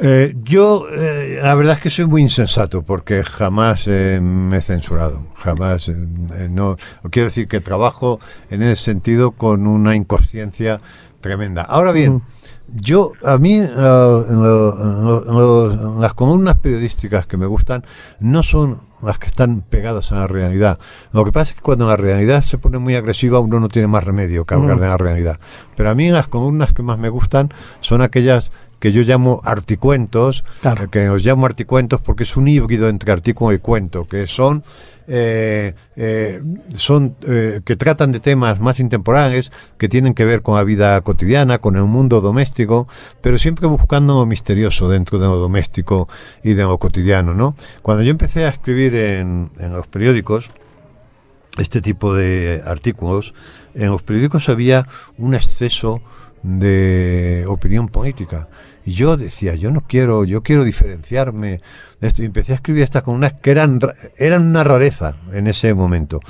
Speaker 4: Eh, yo, eh, la verdad es que soy muy insensato porque jamás eh, me he censurado. Jamás. eh, eh, no Quiero decir que trabajo en ese sentido con una inconsciencia tremenda. Ahora bien, yo, a mí, en lo- lo- las columnas periodísticas que me gustan no son las que están pegadas a la realidad. Lo que pasa es que cuando la realidad se pone muy agresiva, uno no tiene más remedio que hablar de la realidad. Pero a mí las columnas que más me gustan son aquellas que yo llamo articuentos,
Speaker 1: Claro.
Speaker 4: que os llamo articuentos porque es un híbrido entre artículo y cuento, que son, eh, eh, son eh, que tratan de temas más intemporales, que tienen que ver con la vida cotidiana, con el mundo doméstico, pero siempre buscando lo misterioso dentro de lo doméstico y de lo cotidiano, ¿no? Cuando yo empecé a escribir en, en los periódicos, este tipo de artículos, en los periódicos había un exceso de opinión política. Y yo decía, yo no quiero, yo quiero diferenciarme de esto. Y empecé a escribir estas columnas que eran, ra- eran una rareza en ese momento.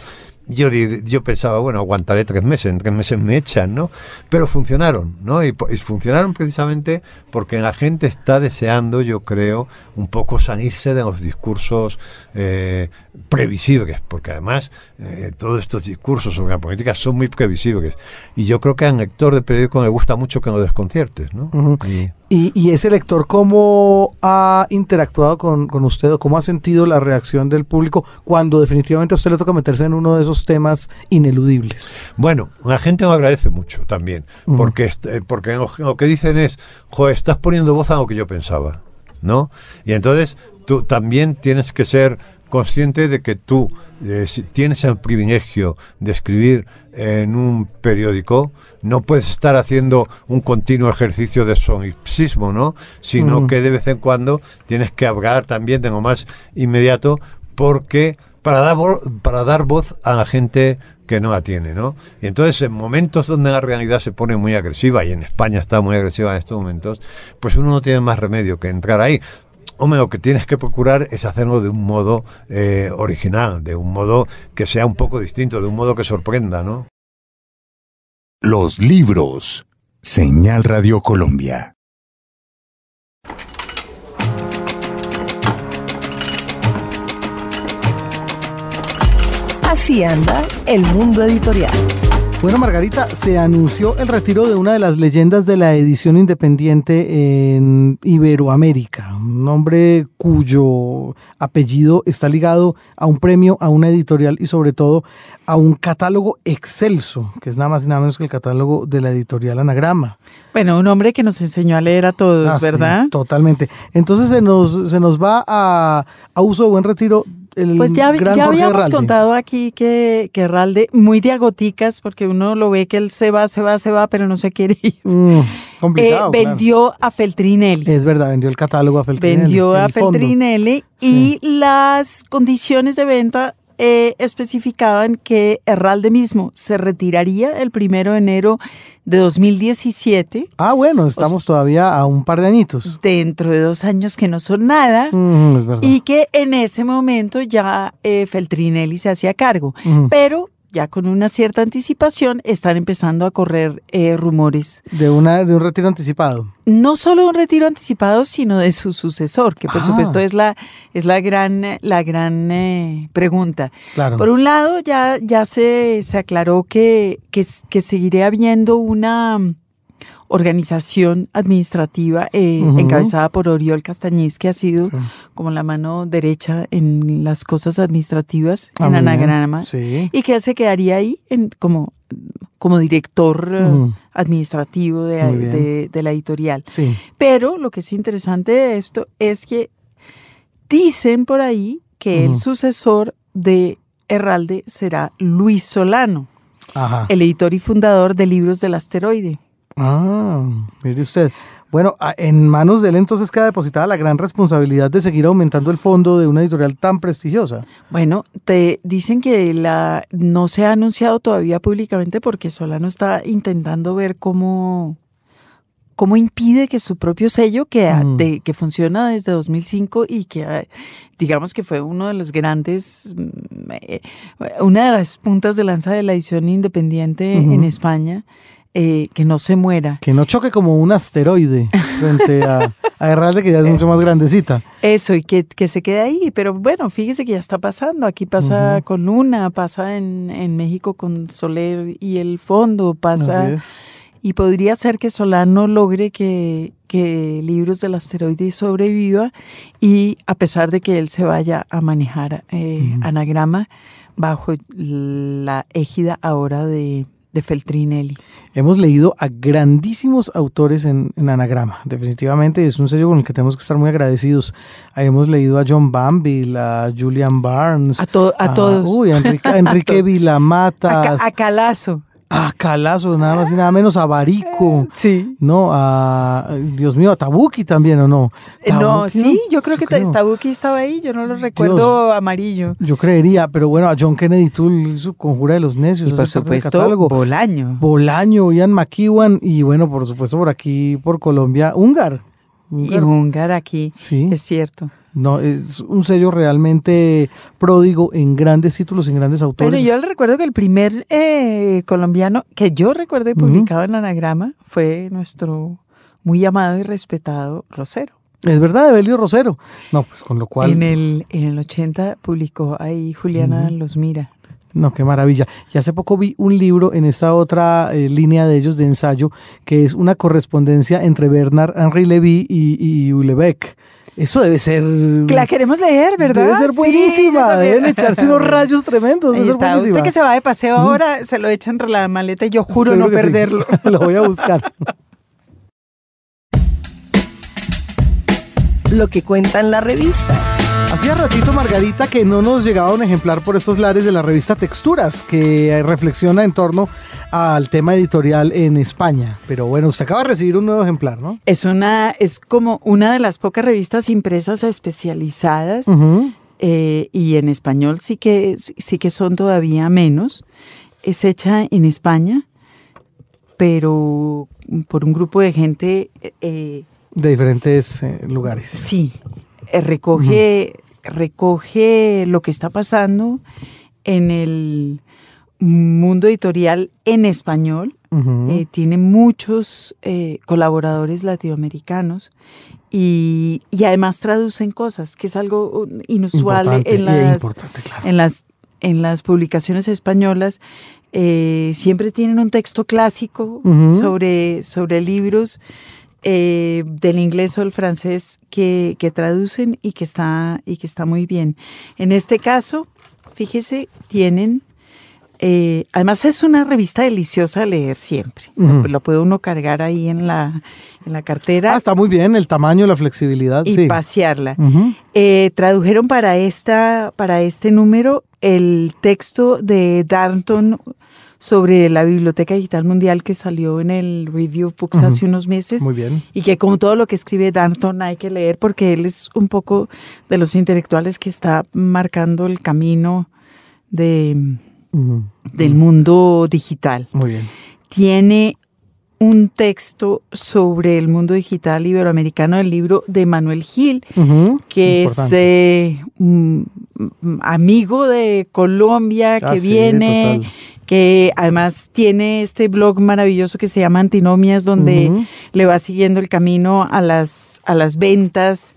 Speaker 4: Yo, yo pensaba, bueno, aguantaré tres meses, en tres meses me echan, ¿no? Pero funcionaron, ¿no? Y, y funcionaron precisamente porque la gente está deseando, yo creo, un poco salirse de los discursos eh, previsibles, porque además eh, todos estos discursos sobre la política son muy previsibles. Y yo creo que al lector de periódico le gusta mucho que lo desconciertes, ¿no?
Speaker 1: Ujú.
Speaker 4: Y-
Speaker 1: Y, y ese lector, ¿cómo ha interactuado con, con usted o cómo ha sentido la reacción del público cuando definitivamente a usted le toca meterse en uno de esos temas ineludibles?
Speaker 4: Bueno, la gente lo agradece mucho también, porque, eh, porque lo, lo que dicen es, joder, estás poniendo voz a lo que yo pensaba, ¿no? Y entonces tú también tienes que ser consciente de que tú eh, si tienes el privilegio de escribir en un periódico, no puedes estar haciendo un continuo ejercicio de solipsismo, ¿no? Sino
Speaker 1: Mm.
Speaker 4: que de vez en cuando tienes que hablar también de lo más inmediato porque para dar, vo- para dar voz a la gente que no la tiene, ¿no? Y entonces en momentos donde la realidad se pone muy agresiva, y en España está muy agresiva en estos momentos, pues uno no tiene más remedio que entrar ahí. Hombre, lo que tienes que procurar es hacerlo de un modo eh, original, de un modo que sea un poco distinto, de un modo que sorprenda, ¿no?
Speaker 5: Los libros. Señal Radio Colombia.
Speaker 3: Así anda el mundo editorial.
Speaker 1: Bueno, Margarita, se anunció el retiro de una de las leyendas de la edición independiente en Iberoamérica, un hombre cuyo apellido está ligado a un premio, a una editorial y sobre todo a un catálogo excelso, que es nada más y nada menos que el catálogo de la editorial Anagrama.
Speaker 2: Bueno, un hombre que nos enseñó a leer a todos,
Speaker 1: Ah, sí,
Speaker 2: ¿verdad?
Speaker 1: totalmente. Entonces se nos, se nos va a, a uso de buen retiro el
Speaker 2: Pues ya,
Speaker 1: gran
Speaker 2: ya
Speaker 1: Jorge
Speaker 2: habíamos
Speaker 1: Herralde.
Speaker 2: contado aquí que, que Herralde, muy de agoticas, porque uno lo ve que él se va, se va, se va, pero no se quiere ir. <laughs>
Speaker 1: Mm,
Speaker 2: Eh,
Speaker 1: complicado, claro.
Speaker 2: vendió a Feltrinelli.
Speaker 1: Es verdad, vendió el catálogo a Feltrinelli.
Speaker 2: vendió a. Feltrinelli
Speaker 1: Sí.
Speaker 2: y las condiciones de venta eh, especificaban que Herralde mismo se retiraría el primero de enero de 2017,
Speaker 1: Ah, bueno, estamos todavía a un par de añitos.
Speaker 2: dentro de dos años que no son nada,
Speaker 1: Mm, es verdad.
Speaker 2: y que en ese momento ya eh, Feltrinelli se hacía cargo.
Speaker 1: Mm.
Speaker 2: Pero ya con una cierta anticipación están empezando a correr eh, rumores.
Speaker 1: De, una, de un retiro anticipado.
Speaker 2: No solo un retiro anticipado, sino de su sucesor, que por
Speaker 1: Ah.
Speaker 2: supuesto es la, es la gran, la gran eh, pregunta.
Speaker 1: Claro.
Speaker 2: Por un lado, ya, ya se, se aclaró que, que, que seguiría habiendo una organización administrativa eh, encabezada por Oriol Castañez, que ha sido
Speaker 1: Sí.
Speaker 2: como la mano derecha en las cosas administrativas,
Speaker 1: Ah,
Speaker 2: en anagrama,
Speaker 1: Sí.
Speaker 2: y que se quedaría ahí en, como, como director eh, administrativo de, de- de la editorial.
Speaker 1: Sí.
Speaker 2: Pero lo que es interesante de esto es que dicen por ahí que el sucesor de Herralde será Luis Solano,
Speaker 1: Ajá.
Speaker 2: el editor y fundador de Libros del Asteroide.
Speaker 1: Ah, mire usted. Bueno, en manos de él entonces queda depositada la gran responsabilidad de seguir aumentando el fondo de una editorial tan prestigiosa.
Speaker 2: Bueno, te dicen que la no se ha anunciado todavía públicamente porque Solano está intentando ver cómo cómo impide que su propio sello que,
Speaker 1: Mm.
Speaker 2: de- que funciona desde 2005 y que digamos que fue uno de los grandes mm, eh, una de las puntas de lanza de la edición independiente en España eh, que no se muera.
Speaker 1: Que no choque como un asteroide frente a, a Herralde, que ya es mucho más grandecita.
Speaker 2: Eso, y que, que se quede ahí. Pero bueno, fíjese que ya está pasando. Aquí pasa con Luna, pasa en, en México con Soler y el fondo, pasa.
Speaker 1: Así es.
Speaker 2: Y podría ser que Solano logre que, que Libros del Asteroide sobreviva y a pesar de que él se vaya a manejar eh, anagrama bajo la égida ahora de, de Feltrinelli.
Speaker 1: Hemos leído a grandísimos autores en, en Anagrama. Definitivamente es un sello con el que tenemos que estar muy agradecidos. Hemos leído a John Banville, a Julian Barnes.
Speaker 2: A, to- a todos.
Speaker 1: Uy, a Enrique, a <laughs> Enrique
Speaker 2: A,
Speaker 1: Vilamatas.
Speaker 2: Ca- a Calazo.
Speaker 1: A Calazo, nada más y nada menos. A Barico.
Speaker 2: Sí.
Speaker 1: No, a. Dios mío, a Tabuki también, ¿o no?
Speaker 2: Eh, No, sí, yo creo que
Speaker 1: creo.
Speaker 2: Tabuki estaba ahí, yo no lo recuerdo amarillo.
Speaker 1: Yo creería, pero bueno, a John Kennedy Toole, su conjura de los necios.
Speaker 2: Y por supuesto. Bolaño.
Speaker 1: Bolaño, Ian McEwan y bueno, por supuesto por aquí, por Colombia,
Speaker 2: Y.
Speaker 1: Ungar
Speaker 2: aquí,
Speaker 1: Sí,
Speaker 2: es cierto.
Speaker 1: no, es un sello realmente pródigo en grandes títulos, en grandes autores.
Speaker 2: Pero yo le recuerdo que el primer eh, colombiano que yo recuerde publicado en Anagrama fue nuestro muy amado y respetado Rosero.
Speaker 1: Es verdad, Evelio Rosero. No, pues con lo cual,
Speaker 2: En el, en el 80 publicó ahí Juliana. Los Mira.
Speaker 1: No, qué maravilla. Y hace poco vi un libro en esta otra eh, línea de ellos de ensayo, que es una correspondencia entre Bernard Henri Levy y, y. Eso debe ser...
Speaker 2: La queremos leer, ¿verdad?
Speaker 1: Debe ser
Speaker 2: Sí,
Speaker 1: buenísima,
Speaker 2: también.
Speaker 1: deben echarse unos <laughs> rayos tremendos, debe ser
Speaker 2: está.
Speaker 1: buenísima.
Speaker 2: Usted que se va de paseo ahora, se lo echa entre la maleta y yo juro
Speaker 1: Seguro
Speaker 2: no
Speaker 1: sí.
Speaker 2: perderlo. <laughs>
Speaker 1: Lo voy a buscar.
Speaker 3: Lo que cuentan las revistas.
Speaker 1: Hacía ratito, Margarita, que no nos llegaba un ejemplar por estos lares de la revista Texturas, que reflexiona en torno al tema editorial en España. Pero bueno, usted acaba de recibir un nuevo ejemplar, ¿no?
Speaker 2: Es una, es como una de las pocas revistas impresas especializadas eh, y en español sí que, sí que son todavía menos. Es hecha en España, pero por un grupo de gente...
Speaker 1: Eh, de diferentes eh, lugares.
Speaker 2: Sí, recoge, recoge lo que está pasando en el mundo editorial en español. tiene muchos colaboradores latinoamericanos y, además traducen cosas, que es algo inusual en las, en las en las publicaciones españolas. Eh, siempre tienen un texto clásico sobre, sobre libros eh, del inglés o el francés que, que, traducen y que, está, y que está muy bien. En este caso, fíjese, tienen eh, además es una revista deliciosa de leer siempre. Lo, puede uno cargar ahí en la, en la cartera.
Speaker 1: Ah, está muy bien, el tamaño, la flexibilidad.
Speaker 2: Y pasearla. Eh, tradujeron para, esta, para este número el texto de Darnton sobre la Biblioteca Digital Mundial que salió en el Review Books hace unos meses.
Speaker 1: Muy bien.
Speaker 2: Y que como todo lo que escribe Darnton hay que leer porque él es un poco de los intelectuales que está marcando el camino de del mundo digital.
Speaker 1: Muy bien.
Speaker 2: Tiene un texto sobre el mundo digital iberoamericano del libro de Manuel Gil, que es eh, amigo de Colombia, que ah, viene, que además tiene este blog maravilloso que se llama Antinomias, donde le va siguiendo el camino a las, a las ventas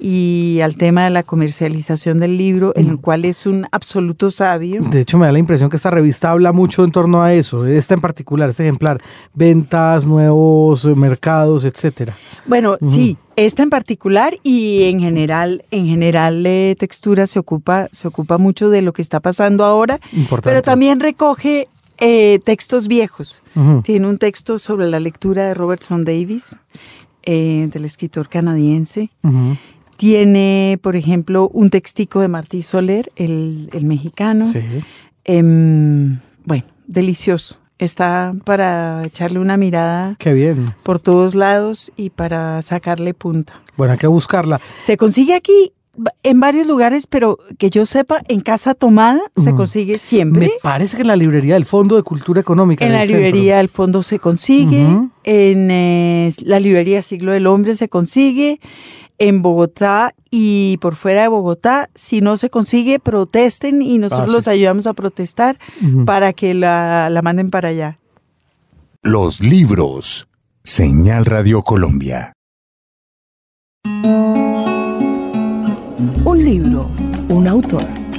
Speaker 2: y al tema de la comercialización del libro, en el mm. cual es un absoluto sabio.
Speaker 1: De hecho, me da la impresión que esta revista habla mucho en torno a eso, esta en particular, este ejemplar, ventas, nuevos mercados, etcétera.
Speaker 2: Bueno, sí, esta en particular y en general, en general eh, textura se ocupa, se ocupa mucho de lo que está pasando ahora, pero también recoge eh, textos viejos. Tiene un texto sobre la lectura de Robertson Davis, eh, del escritor canadiense. Tiene, por ejemplo, un textico de Martí Soler, el, mexicano.
Speaker 1: Sí.
Speaker 2: Em, bueno, delicioso. Está para echarle una mirada.
Speaker 1: Qué bien.
Speaker 2: Por todos lados y para sacarle punta.
Speaker 1: Bueno, hay que buscarla.
Speaker 2: Se consigue aquí en varios lugares, pero que yo sepa, en Casa Tomada se consigue siempre.
Speaker 1: Me parece que en la librería del Fondo de Cultura Económica.
Speaker 2: En la librería del Fondo se consigue. En eh, la librería Siglo del Hombre se consigue en Bogotá y por fuera de Bogotá. Si no se consigue, protesten y nosotros ah, los ayudamos a protestar para que la, la manden para allá.
Speaker 5: Los libros. Señal Radio Colombia.
Speaker 3: Un libro, un autor.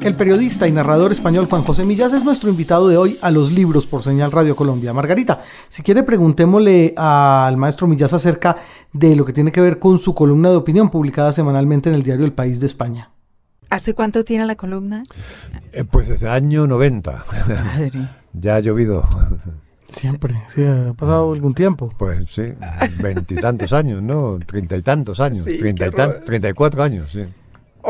Speaker 1: El periodista y narrador español Juan José Millas es nuestro invitado de hoy a los libros por Señal Radio Colombia. Margarita, si quiere preguntémosle al maestro Millas acerca de lo que tiene que ver con su columna de opinión publicada semanalmente en el diario El País de España.
Speaker 2: ¿Hace cuánto tiene la columna?
Speaker 4: Eh, pues desde el año 90. Madre. <laughs> ya ha llovido.
Speaker 1: Siempre, sí, ha pasado algún tiempo.
Speaker 4: Pues sí, veintitantos años, ¿no? Treinta y tantos años, treinta y, treinta y cuatro años, sí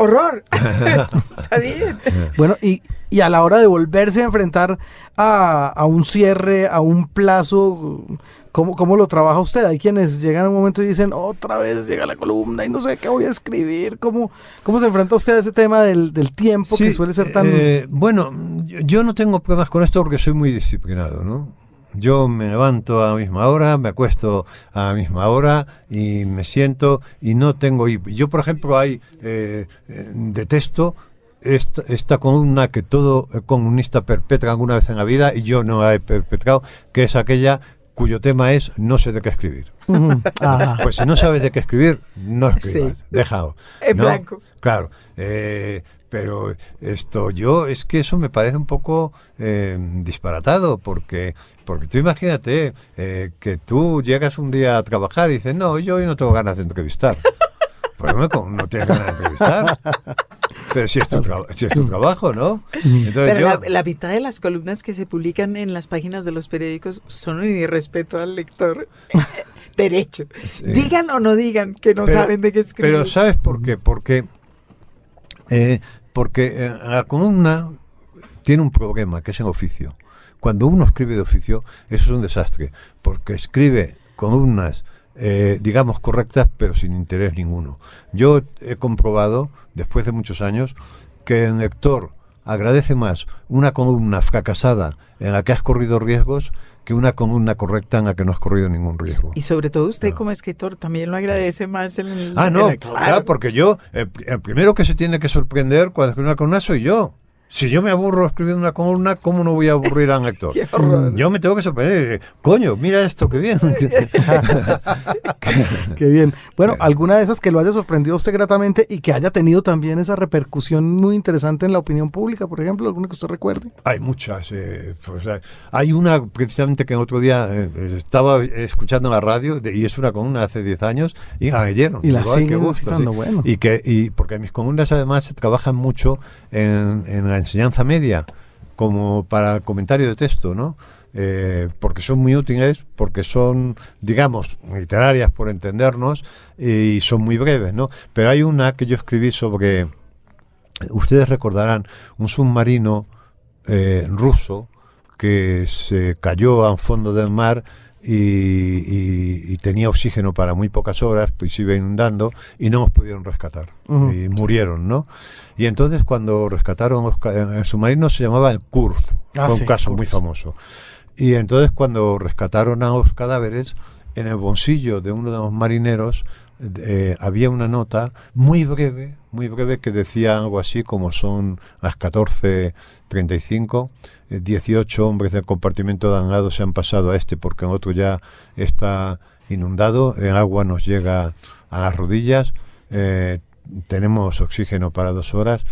Speaker 2: horror. <laughs> Está bien.
Speaker 1: Bueno, y, a la hora de volverse a enfrentar a, un cierre, a un plazo, ¿cómo, ¿cómo, lo trabaja usted? Hay quienes llegan a un momento y dicen, otra vez llega la columna y no sé qué voy a escribir. ¿Cómo, cómo se enfrenta usted a ese tema del, tiempo que suele ser tan...
Speaker 4: Eh, bueno, yo no tengo problemas con esto porque soy muy disciplinado, ¿no? Yo me levanto a la misma hora, me acuesto a la misma hora y me siento y no tengo... Yo, por ejemplo, hay eh, eh, detesto esta, esta, columna que todo comunista perpetra alguna vez en la vida y yo no la he perpetrado, que es aquella cuyo tema es no sé de qué escribir. <laughs> Pues si no sabes de qué escribir, no escribas, sí. déjalo.
Speaker 2: En blanco.
Speaker 4: Claro. Eh, pero esto yo es que eso me parece un poco eh, disparatado porque porque tú imagínate eh, que tú llegas un día a trabajar y dices no yo hoy no tengo ganas de entrevistar <laughs> pues no, no tienes ganas de entrevistar pero si es tu, si es tu trabajo no
Speaker 2: pero la, la, mitad de las columnas que se publican en las páginas de los periódicos son un irrespeto al lector <laughs> derecho. Digan o no digan que no saben de qué escribir
Speaker 4: pero sabes por qué porque Eh, porque eh, la columna tiene un problema, que es el oficio. Cuando uno escribe de oficio, eso es un desastre, porque escribe columnas, eh, digamos, correctas, pero sin interés ninguno. Yo he comprobado, después de muchos años, que el lector agradece más una columna fracasada en la que has corrido riesgos que una columna correcta en la que no has corrido ningún riesgo.
Speaker 2: Y sobre todo usted como escritor también lo agradece más en el...
Speaker 4: Ah, no,
Speaker 2: el-
Speaker 4: claro, porque yo, el, el primero que se tiene que sorprender cuando escribe una columna soy yo. Si yo me aburro escribiendo una columna, ¿cómo no voy a aburrir a un? <laughs>
Speaker 2: Qué horror.
Speaker 4: Yo me tengo que sorprender. Coño, mira esto, qué bien. <laughs> <laughs>
Speaker 1: Qué bien. Bueno, alguna de esas que lo haya sorprendido a usted gratamente y que haya tenido también esa repercusión muy interesante en la opinión pública, por ejemplo, alguna que usted recuerde.
Speaker 4: Hay muchas. eh, pues, eh, hay una precisamente que el otro día eh, estaba escuchando en la radio de- y es una columna hace 10 años y la leyeron.
Speaker 1: Y la
Speaker 4: Digo, "Ay, qué
Speaker 1: siguen
Speaker 4: gusto", sí.
Speaker 1: bueno.
Speaker 4: Y que y porque mis columnas además trabajan mucho en, en la enseñanza media como para comentario de texto, ¿no? Eh, porque son muy útiles, porque son, digamos, literarias por entendernos y son muy breves, ¿no? Pero hay una que yo escribí sobre, ustedes recordarán, un submarino eh, ruso que se cayó al fondo del mar y, y- y tenía oxígeno para muy pocas horas, pues se iba inundando y no nos pudieron rescatar y murieron, ¿no? Y entonces cuando rescataron el submarino se llamaba el Kurz,
Speaker 1: Ah,
Speaker 4: fue
Speaker 1: sí,
Speaker 4: un caso muy famoso. Y entonces cuando rescataron a los cadáveres, en el bolsillo de uno de los marineros eh, había una nota muy breve, muy breve que decía algo así como son las 14.35, eh, 18 hombres del compartimento lado se han pasado a este porque el otro ya está inundado, el agua nos llega a las rodillas, eh, tenemos oxígeno para dos horas,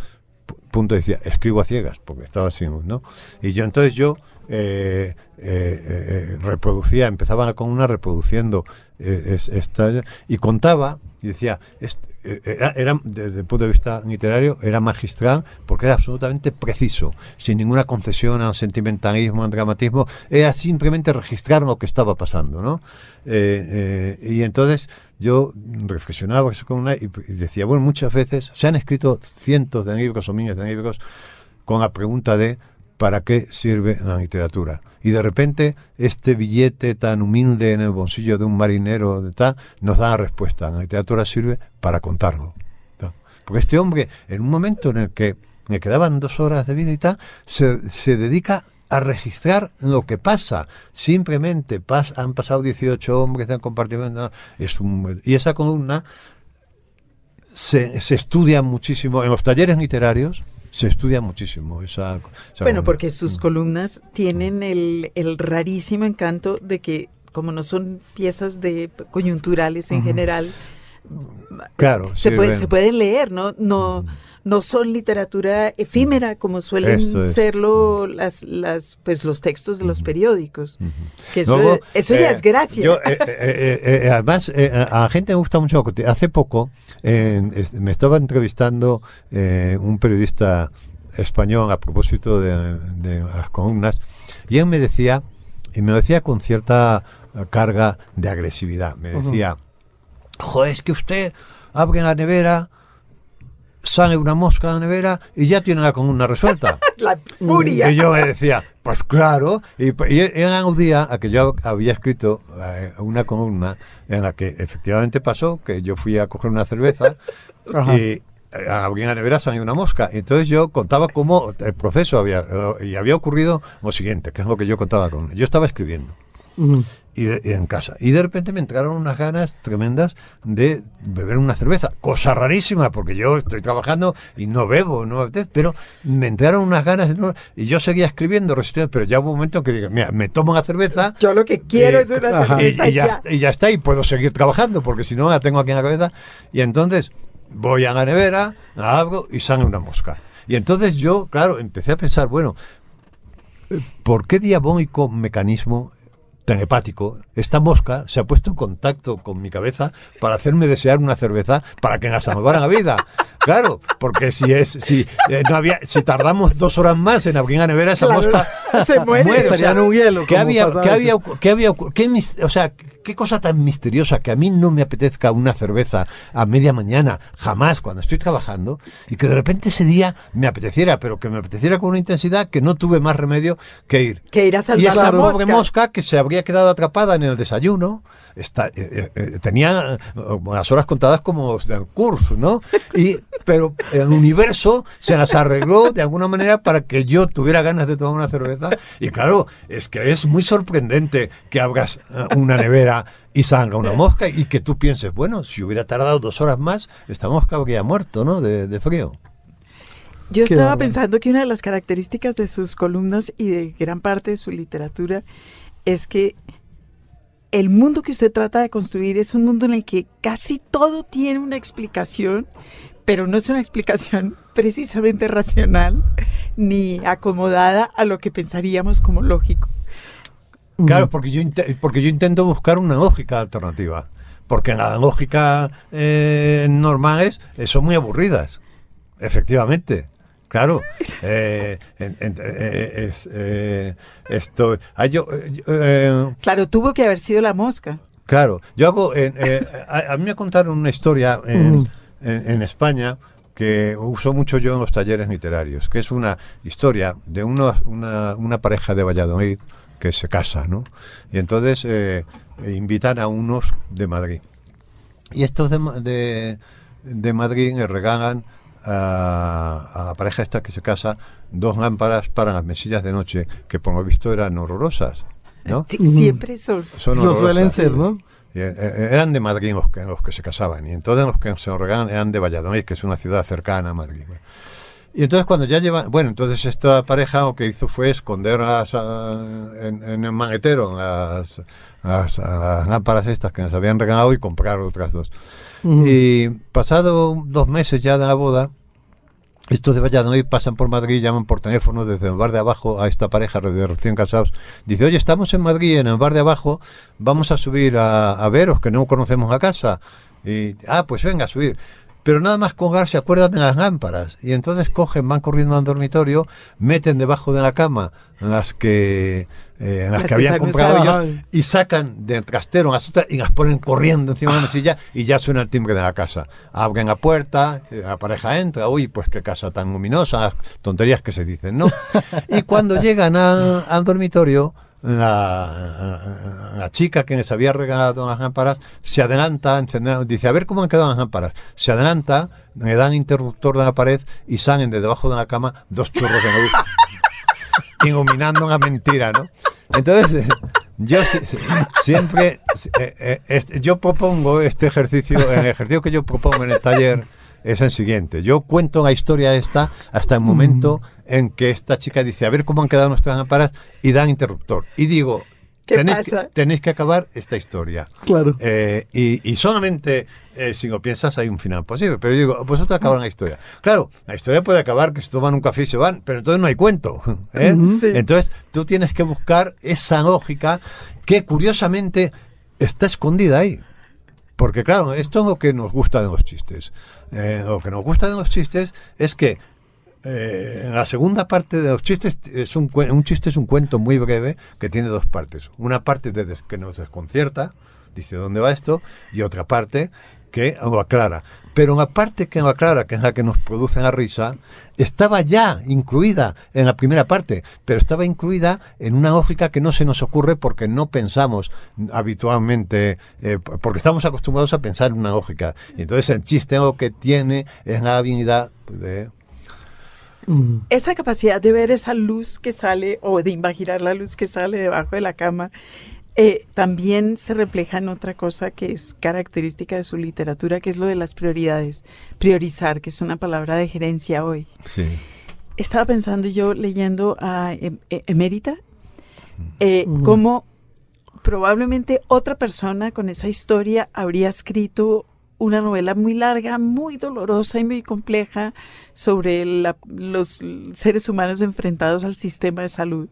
Speaker 4: punto decía, escribo a ciegas, porque estaba sin ¿no? Y yo entonces yo eh, eh, eh, reproducía, empezaba con una reproduciendo es- esta, y contaba, y decía, est- eh, era, era, desde el punto de vista literario, era magistral, porque era absolutamente preciso, sin ninguna concesión al sentimentalismo, al dramatismo, era simplemente registrar lo que estaba pasando, ¿no? Eh, eh, y entonces yo reflexionaba con una y decía, bueno, muchas veces se han escrito cientos de libros o miles de libros con la pregunta de ¿para qué sirve la literatura? Y de repente este billete tan humilde en el bolsillo de un marinero de tal, nos da la respuesta. La literatura sirve para contarlo. Porque este hombre, en un momento en el que me quedaban dos horas de vida y tal, se, se dedica a registrar lo que pasa. Simplemente pas- han pasado 18 hombres del compartimento. Es un, y esa columna se, se estudia muchísimo en los talleres literarios. Se estudia muchísimo esa, esa
Speaker 2: Bueno, porque sus columnas tienen el, el rarísimo encanto de que, como no son piezas de coyunturales en general,
Speaker 4: Claro,
Speaker 2: se, puede,
Speaker 4: sirven.
Speaker 2: se pueden leer, ¿no? No, no son literatura efímera como suelen
Speaker 4: es.
Speaker 2: serlo las, las, pues, los textos de los periódicos. Que eso,
Speaker 4: Luego,
Speaker 2: eso ya
Speaker 4: eh,
Speaker 2: es gracia.
Speaker 4: yo, eh, eh, además, a la gente me gusta mucho. Hace poco me estaba entrevistando un periodista español a propósito de, de las columnas y él me decía, y me lo decía con cierta carga de agresividad, me decía, joder, es que usted abre la nevera, sale una mosca de la nevera y ya tiene la columna resuelta. <laughs>
Speaker 2: la furia.
Speaker 4: Y yo me decía, pues claro, y, y era un día a que yo había escrito eh, una columna en la que efectivamente pasó que yo fui a coger una cerveza <laughs> y eh, abrí la nevera salió una mosca. Entonces yo contaba cómo el proceso había, eh, y había ocurrido lo siguiente, que es lo que yo contaba con Yo estaba escribiendo. Y, de- y en casa. Y de repente me entraron unas ganas tremendas de beber una cerveza. Cosa rarísima, porque yo estoy trabajando y no bebo, no pero me entraron unas ganas y yo seguía escribiendo, resistiendo, pero ya hubo un momento en que dije, mira, me tomo una cerveza.
Speaker 2: Yo lo que quiero
Speaker 4: eh,
Speaker 2: es una
Speaker 4: y,
Speaker 2: cerveza
Speaker 4: y ya,
Speaker 2: ya.
Speaker 4: y ya está, y puedo seguir trabajando, porque si no la tengo aquí en la cabeza. Y entonces voy a la nevera, la abro y sale una mosca. Y entonces yo, claro, empecé a pensar, bueno, ¿por qué diabólico mecanismo telepático esta mosca se ha puesto en contacto con mi cabeza para hacerme desear una cerveza para que la salvara la <laughs> vida? Claro, porque si es si eh, no había si tardamos dos horas más en abrir la nevera esa
Speaker 2: Claro.
Speaker 4: mosca <laughs>
Speaker 2: Se muere.
Speaker 4: Muere,
Speaker 1: Estaría en un hielo,
Speaker 4: ¿Qué había, qué había, qué había qué o sea, qué cosa tan misteriosa que a mí no me apetezca una cerveza a media mañana, jamás, cuando estoy trabajando, y que de repente ese día me apeteciera, pero que me apeteciera con una intensidad que no tuve más remedio que ir.
Speaker 2: Que ir a
Speaker 4: Y
Speaker 2: salvar
Speaker 4: esa
Speaker 2: la
Speaker 4: pobre
Speaker 2: mosca.
Speaker 4: mosca que se habría quedado atrapada en el desayuno, está, eh, eh, eh, tenía las horas contadas como del curso, ¿no? Y, pero el universo se las arregló de alguna manera para que yo tuviera ganas de tomar una cerveza. Y claro, es que es muy sorprendente que abras una nevera y salga una mosca y que tú pienses, bueno, si hubiera tardado dos horas más, esta mosca habría muerto, ¿no? De, de frío.
Speaker 2: Yo
Speaker 1: Qué
Speaker 2: estaba
Speaker 1: bárbaro.
Speaker 2: pensando que una de las características de sus columnas y de gran parte de su literatura es que el mundo que usted trata de construir es un mundo en el que casi todo tiene una explicación, pero no es una explicación <laughs> precisamente racional ni acomodada a lo que pensaríamos como lógico.
Speaker 4: Claro, porque yo, porque yo intento buscar una lógica alternativa. Porque las lógicas eh, normales son muy aburridas. Efectivamente. Claro. Eh, en- en- eh, es, eh, esto, ah, yo, eh,
Speaker 2: Claro, tuvo que haber sido la mosca.
Speaker 4: Claro, yo hago. en- eh, a, a mí me contaron una historia en, en- en España que uso mucho yo en los talleres literarios, que es una historia de unos- una, una pareja de Valladolid que se casa, ¿no? Y entonces eh, invitan a unos de Madrid. Y estos de, Ma- de, de Madrid le regalan a, a la pareja esta que se casa dos lámparas para las mesillas de noche, que por lo visto eran horrorosas, ¿no? <laughs>
Speaker 2: Siempre son.
Speaker 4: Son
Speaker 1: Lo suelen
Speaker 4: horrorosas.
Speaker 1: ser, ¿no?
Speaker 4: Y, eh, eh, eran de Madrid los que, los que se casaban y entonces los que se lo regalan eran de Valladolid, que es una ciudad cercana a Madrid. Y entonces cuando ya llevan, bueno, entonces esta pareja lo que hizo fue esconder las, ah, en, en el maletero las, las, las lámparas estas que nos habían regalado y comprar otras dos. Y pasado dos meses ya de la boda, estos de Valladolid pasan por Madrid, llaman por teléfono desde el bar de abajo a esta pareja de recién casados. Dice, oye, estamos en Madrid, en el bar de abajo, vamos a subir a, a veros, que no conocemos la casa. Y, ah, pues venga a subir. Pero nada más colgar se acuerdan de las lámparas. Y entonces cogen, van corriendo al dormitorio, meten debajo de la cama las que, eh, las
Speaker 2: Las
Speaker 4: que habían comprado ellos y sacan del trastero las otras y las ponen corriendo encima de la mesilla y ya suena el timbre de la casa. Abren la puerta, eh, la pareja entra, uy, pues qué casa tan luminosa, tonterías que se dicen, ¿no? <laughs> Y cuando llegan a- al dormitorio, la, la chica que les había regalado las lámparas se adelanta a encender, dice, a ver cómo han quedado las lámparas. Se adelanta, le dan interruptor de la pared y salen de debajo de la cama dos churros de luz <laughs> iluminando una mentira, ¿no? Entonces, yo si- si- siempre, eh, eh, este- yo propongo este ejercicio, el ejercicio que yo propongo en el taller es el siguiente. Yo cuento la historia esta hasta el momento en que esta chica dice, a ver cómo han quedado nuestras lámparas y dan interruptor. Y digo,
Speaker 2: ¿Qué
Speaker 4: tenéis,
Speaker 2: pasa?
Speaker 4: Que, tenéis que acabar esta historia.
Speaker 1: Claro.
Speaker 4: Eh, y, y solamente eh, si lo piensas hay un final posible. Pero yo digo, vosotros acaban la historia. Claro, la historia puede acabar que se toman un café y se van, pero entonces no hay cuento. <laughs> ¿eh?
Speaker 2: Sí.
Speaker 4: Entonces tú tienes que buscar esa lógica que curiosamente está escondida ahí. Porque claro, esto es lo que nos gusta de los chistes. Eh, lo que nos gusta de los chistes es que eh, en la segunda parte de los chistes es un, un chiste es un cuento muy breve que tiene dos partes. Una parte de que nos desconcierta, dice dónde va esto, y otra parte que lo aclara. Pero la parte que lo aclara, que es la que nos produce la risa, estaba ya incluida en la primera parte, pero estaba incluida en una lógica que no se nos ocurre porque no pensamos habitualmente, eh, porque estamos acostumbrados a pensar en una lógica. Entonces el chiste lo que tiene es la habilidad de
Speaker 2: Esa capacidad de ver esa luz que sale o de imaginar la luz que sale debajo de la cama eh, también se refleja en otra cosa que es característica de su literatura, que es lo de las prioridades. Priorizar, que es una palabra de gerencia hoy.
Speaker 4: Sí.
Speaker 2: Estaba pensando yo leyendo a Em- E- Emérita, eh, cómo probablemente otra persona con esa historia habría escrito una novela muy larga, muy dolorosa y muy compleja sobre la- los seres humanos enfrentados al sistema de salud.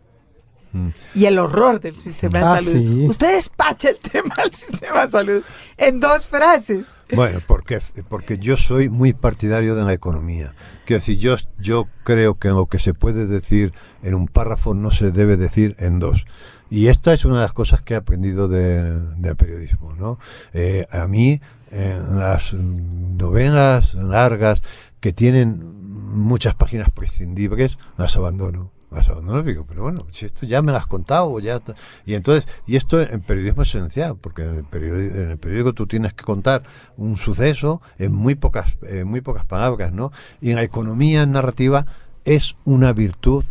Speaker 2: y el horror del sistema de
Speaker 1: Ah,
Speaker 2: salud.
Speaker 1: sí.
Speaker 2: Usted despacha el <laughs> tema del sistema de salud en dos frases.
Speaker 4: Bueno, porque, porque yo soy muy partidario de la economía. Quiero decir, yo, yo creo que lo que se puede decir en un párrafo no se debe decir en dos. Y esta es una de las cosas que he aprendido de, de periodismo. ¿no? Eh, a mí, las novelas largas que tienen muchas páginas prescindibles, las abandono. Las abandono digo, pero bueno, si esto ya me lo has contado, ya y entonces, y esto en periodismo es esencial, porque en el periódico, en el periódico tú tienes que contar un suceso en muy pocas, en muy pocas palabras, ¿no? Y en la economía narrativa es una virtud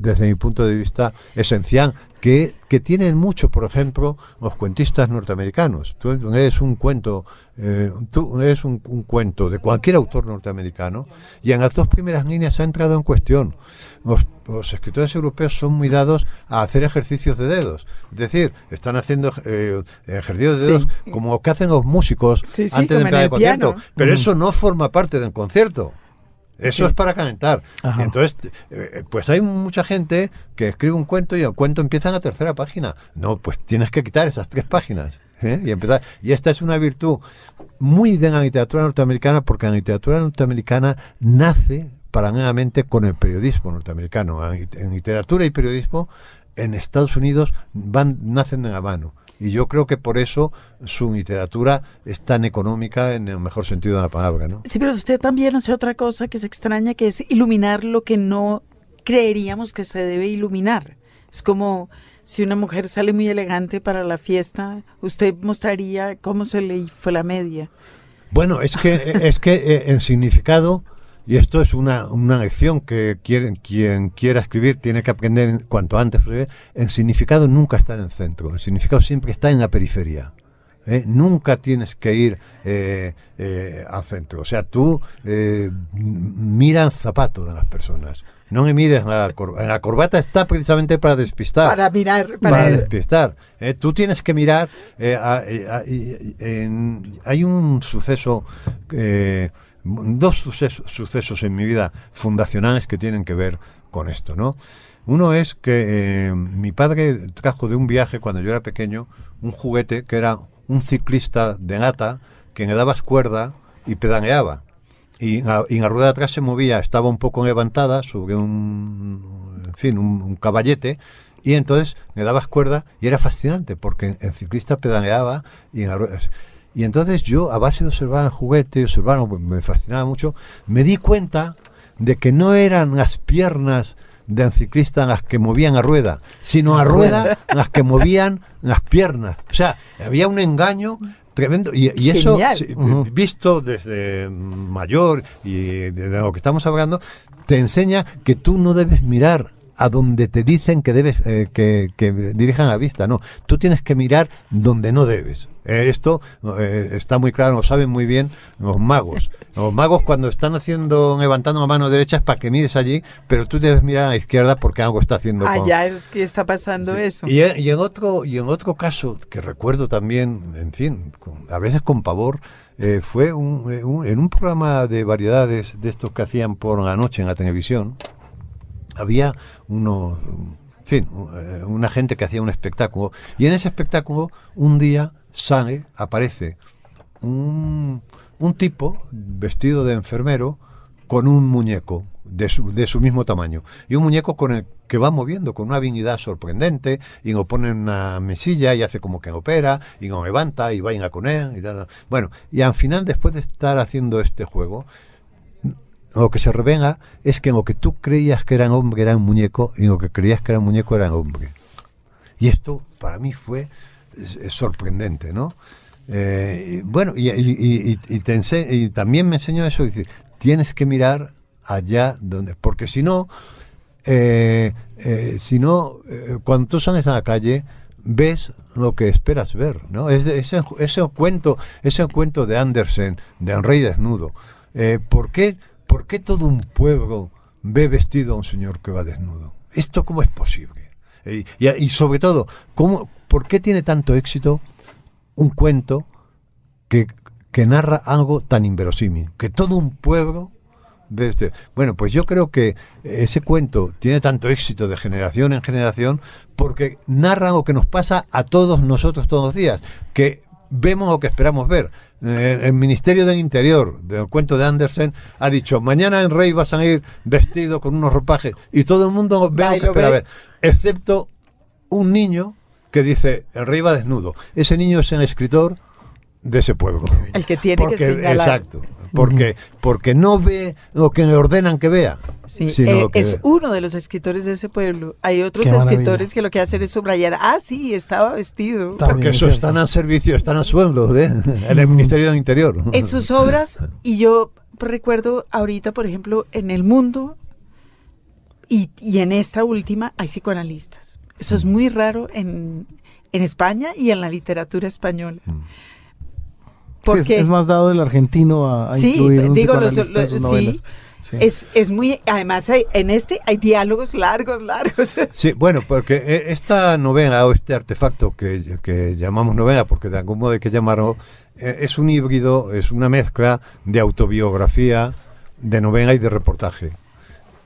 Speaker 4: desde mi punto de vista, esencial, que, que tienen mucho, por ejemplo, los cuentistas norteamericanos. Tú eres un cuento, eh, tú eres un, un cuento de cualquier autor norteamericano, y en las dos primeras líneas ha entrado en cuestión. Los, los escritores europeos son muy dados a hacer ejercicios de dedos. Es decir, están haciendo eh, ejercicios de dedos
Speaker 2: Sí.
Speaker 4: como lo que hacen los músicos
Speaker 2: Sí, sí,
Speaker 4: antes de
Speaker 2: como en
Speaker 4: empezar el
Speaker 2: el
Speaker 4: concierto. Pero eso no forma parte del concierto. Eso
Speaker 2: Sí.
Speaker 4: es para calentar.
Speaker 1: Ajá.
Speaker 4: Entonces, eh, pues hay mucha gente que escribe un cuento y el cuento empieza en la tercera página. No, pues tienes que quitar esas tres páginas. ¿eh? Y empezar. Y esta es una virtud muy de la literatura norteamericana, porque la literatura norteamericana nace paralelamente con el periodismo norteamericano. En, en literatura y periodismo en Estados Unidos van, nacen de la mano. Y yo creo que por eso su literatura es tan económica en el mejor sentido de la palabra, ¿no?
Speaker 2: Sí, pero usted también hace otra cosa que es extraña, que es iluminar lo que no creeríamos que se debe iluminar. Es como si una mujer sale muy elegante para la fiesta, usted mostraría cómo se le fue la media.
Speaker 4: Bueno, es que <laughs> es que eh, en significado y esto es una, una lección que quieren, quien quiera escribir tiene que aprender en- cuanto antes. En significado nunca está en el centro, el significado siempre está en la periferia. ¿eh? Nunca tienes que ir eh, eh, al centro. O sea, tú eh, mira el zapato de las personas. No me mires la corbata. La corbata está precisamente para despistar
Speaker 2: Para mirar,
Speaker 4: para
Speaker 2: para...
Speaker 4: despistar. Eh, tú tienes que mirar. eh, a- a- y- y- en- hay un suceso, eh, dos sucesos, en mi vida fundacionales que tienen que ver con esto, ¿no? Uno es que eh, mi padre trajo de un viaje cuando yo era pequeño un juguete que era un ciclista de nata que le dabas cuerda y pedaleaba. Y, y la rueda de atrás se movía, estaba un poco levantada sobre un, fin, un, un caballete, y entonces le dabas cuerda y era fascinante porque el ciclista pedaleaba y en la rueda- Y entonces yo, a base de observar el juguete, observar, me fascinaba mucho, me di cuenta de que no eran las piernas del ciclista las que movían la rueda, sino la rueda <laughs> las que movían las piernas. O sea, había un engaño tremendo. Y, y eso, visto desde mayor y de lo que estamos hablando, te enseña que tú no debes mirar a donde te dicen que debes eh, que, que dirijan la vista, no, tú tienes que mirar donde no debes. Eh, esto eh, está muy claro, lo saben muy bien los magos. Los magos cuando están haciendo levantando la mano derecha es para que mires allí, pero tú debes mirar a la izquierda porque algo está haciendo. con-
Speaker 2: Allá es que está pasando
Speaker 4: Sí.
Speaker 2: eso.
Speaker 4: Y, en- y en otro y en otro caso que recuerdo también, en fin, con- a veces con pavor, fue un- un- en un programa de variedades de estos que hacían por la noche en la televisión. Había uno, en fin, eh, una gente que hacía un espectáculo y en ese espectáculo un día sale, aparece un, un tipo vestido de enfermero con un muñeco de su, de su mismo tamaño y un muñeco con el que va moviendo con una habilidad sorprendente y lo pone en una mesilla y hace como que opera y lo levanta y vayan con él y tal. bueno y al final después de estar haciendo este juego lo que se revela es que lo que tú creías que era hombre era un muñeco y lo que creías que era un muñeco era hombre y esto para mí fue sorprendente, ¿no? Eh, bueno, y, también me enseñó eso, dice, tienes que mirar allá donde, porque si no, eh, eh, si no, cuando tú sales a la calle, ves lo que esperas ver, ¿no? Es de- cuento, ese cuento de Andersen, de rey desnudo. ¿por, qué, ¿Por qué todo un pueblo ve vestido a un señor que va desnudo? ¿Esto cómo es posible? Y, sobre todo, ¿cómo, ¿por qué tiene tanto éxito un cuento que, que narra algo tan inverosímil? Que todo un pueblo ve este. Bueno, pues yo creo que ese cuento tiene tanto éxito de generación en generación porque narra lo que nos pasa a todos nosotros todos los días, que vemos o que esperamos ver. Eh, el Ministerio del Interior, del cuento de Andersen, ha dicho, mañana en Rey vas a ir vestido con unos ropajes y todo el mundo ve
Speaker 2: Va
Speaker 4: lo
Speaker 2: y
Speaker 4: que espera
Speaker 2: ve.
Speaker 4: ver, excepto un niño que dice, el rey va desnudo. Ese niño es el escritor de ese pueblo.
Speaker 2: El que tiene
Speaker 4: Porque-
Speaker 2: que señalar.
Speaker 4: Exacto. Porque, porque no ve lo que le ordenan que vea.
Speaker 2: Sí,
Speaker 4: sino
Speaker 2: eh,
Speaker 4: lo que
Speaker 2: es
Speaker 4: ve.
Speaker 2: uno de los escritores de ese pueblo. Hay otros escritores que lo que hacen es subrayar, ah, sí, estaba vestido.
Speaker 1: También
Speaker 4: Porque
Speaker 1: es
Speaker 4: eso
Speaker 1: cierto.
Speaker 4: están al servicio, están al sueldo de, en el Ministerio del Interior.
Speaker 2: En sus obras, y yo recuerdo ahorita, por ejemplo, en El Mundo y, y en esta última hay psicoanalistas. Eso es muy raro en, en España y en la literatura española. Porque
Speaker 1: es, es más dado el argentino a, a
Speaker 2: Sí,
Speaker 1: incluir un
Speaker 2: digo, los-
Speaker 1: psicoanalista en sus
Speaker 2: los-
Speaker 1: novelas.
Speaker 2: sí.
Speaker 1: Sí.
Speaker 2: es, es muy, además hay- en este hay diálogos largos, largos. <laughs>
Speaker 4: Sí, bueno, porque eh, esta novela o este artefacto que, que llamamos novela, porque de algún modo hay que llamarlo, eh, es un híbrido, es una mezcla de autobiografía, de novela y de reportaje.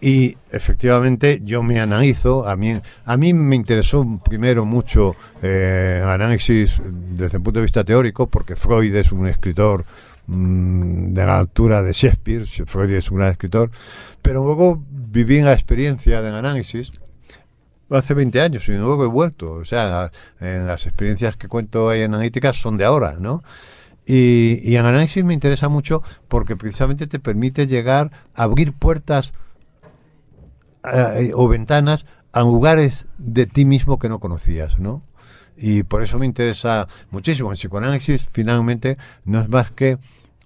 Speaker 4: Y efectivamente yo me analizo, a mí, a mí me interesó primero mucho eh, análisis desde el punto de vista teórico, porque Freud es un escritor mm, de la altura de Shakespeare, Freud es un gran escritor, pero luego viví la experiencia del análisis hace 20 años y luego he vuelto. O sea, las experiencias que cuento ahí en analíticas son de ahora, ¿no? Y, y el análisis me interesa mucho porque precisamente te permite llegar a abrir puertas eh, o ventanas a lugares de ti mismo que no conocías, ¿no? Y por eso me interesa muchísimo. El psicoanálisis finalmente no es más que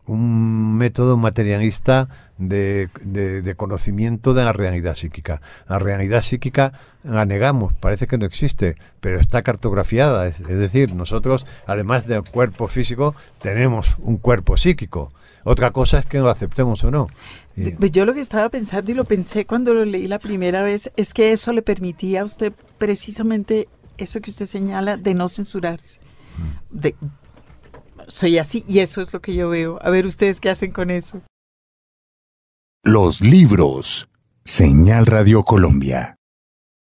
Speaker 4: un método materialista de, de- conocimiento de la realidad psíquica. La realidad psíquica la negamos, parece que no existe, pero está cartografiada. Es decir, nosotros, además del cuerpo físico, tenemos un cuerpo psíquico. Otra cosa es que lo aceptemos o no.
Speaker 2: Pues Yo lo que estaba pensando y lo pensé cuando lo leí la primera vez es que eso le permitía a usted precisamente eso que usted señala de no censurarse. De, soy así y eso es lo que yo veo. A ver ustedes qué hacen con eso.
Speaker 5: Los libros. Señal Radio Colombia.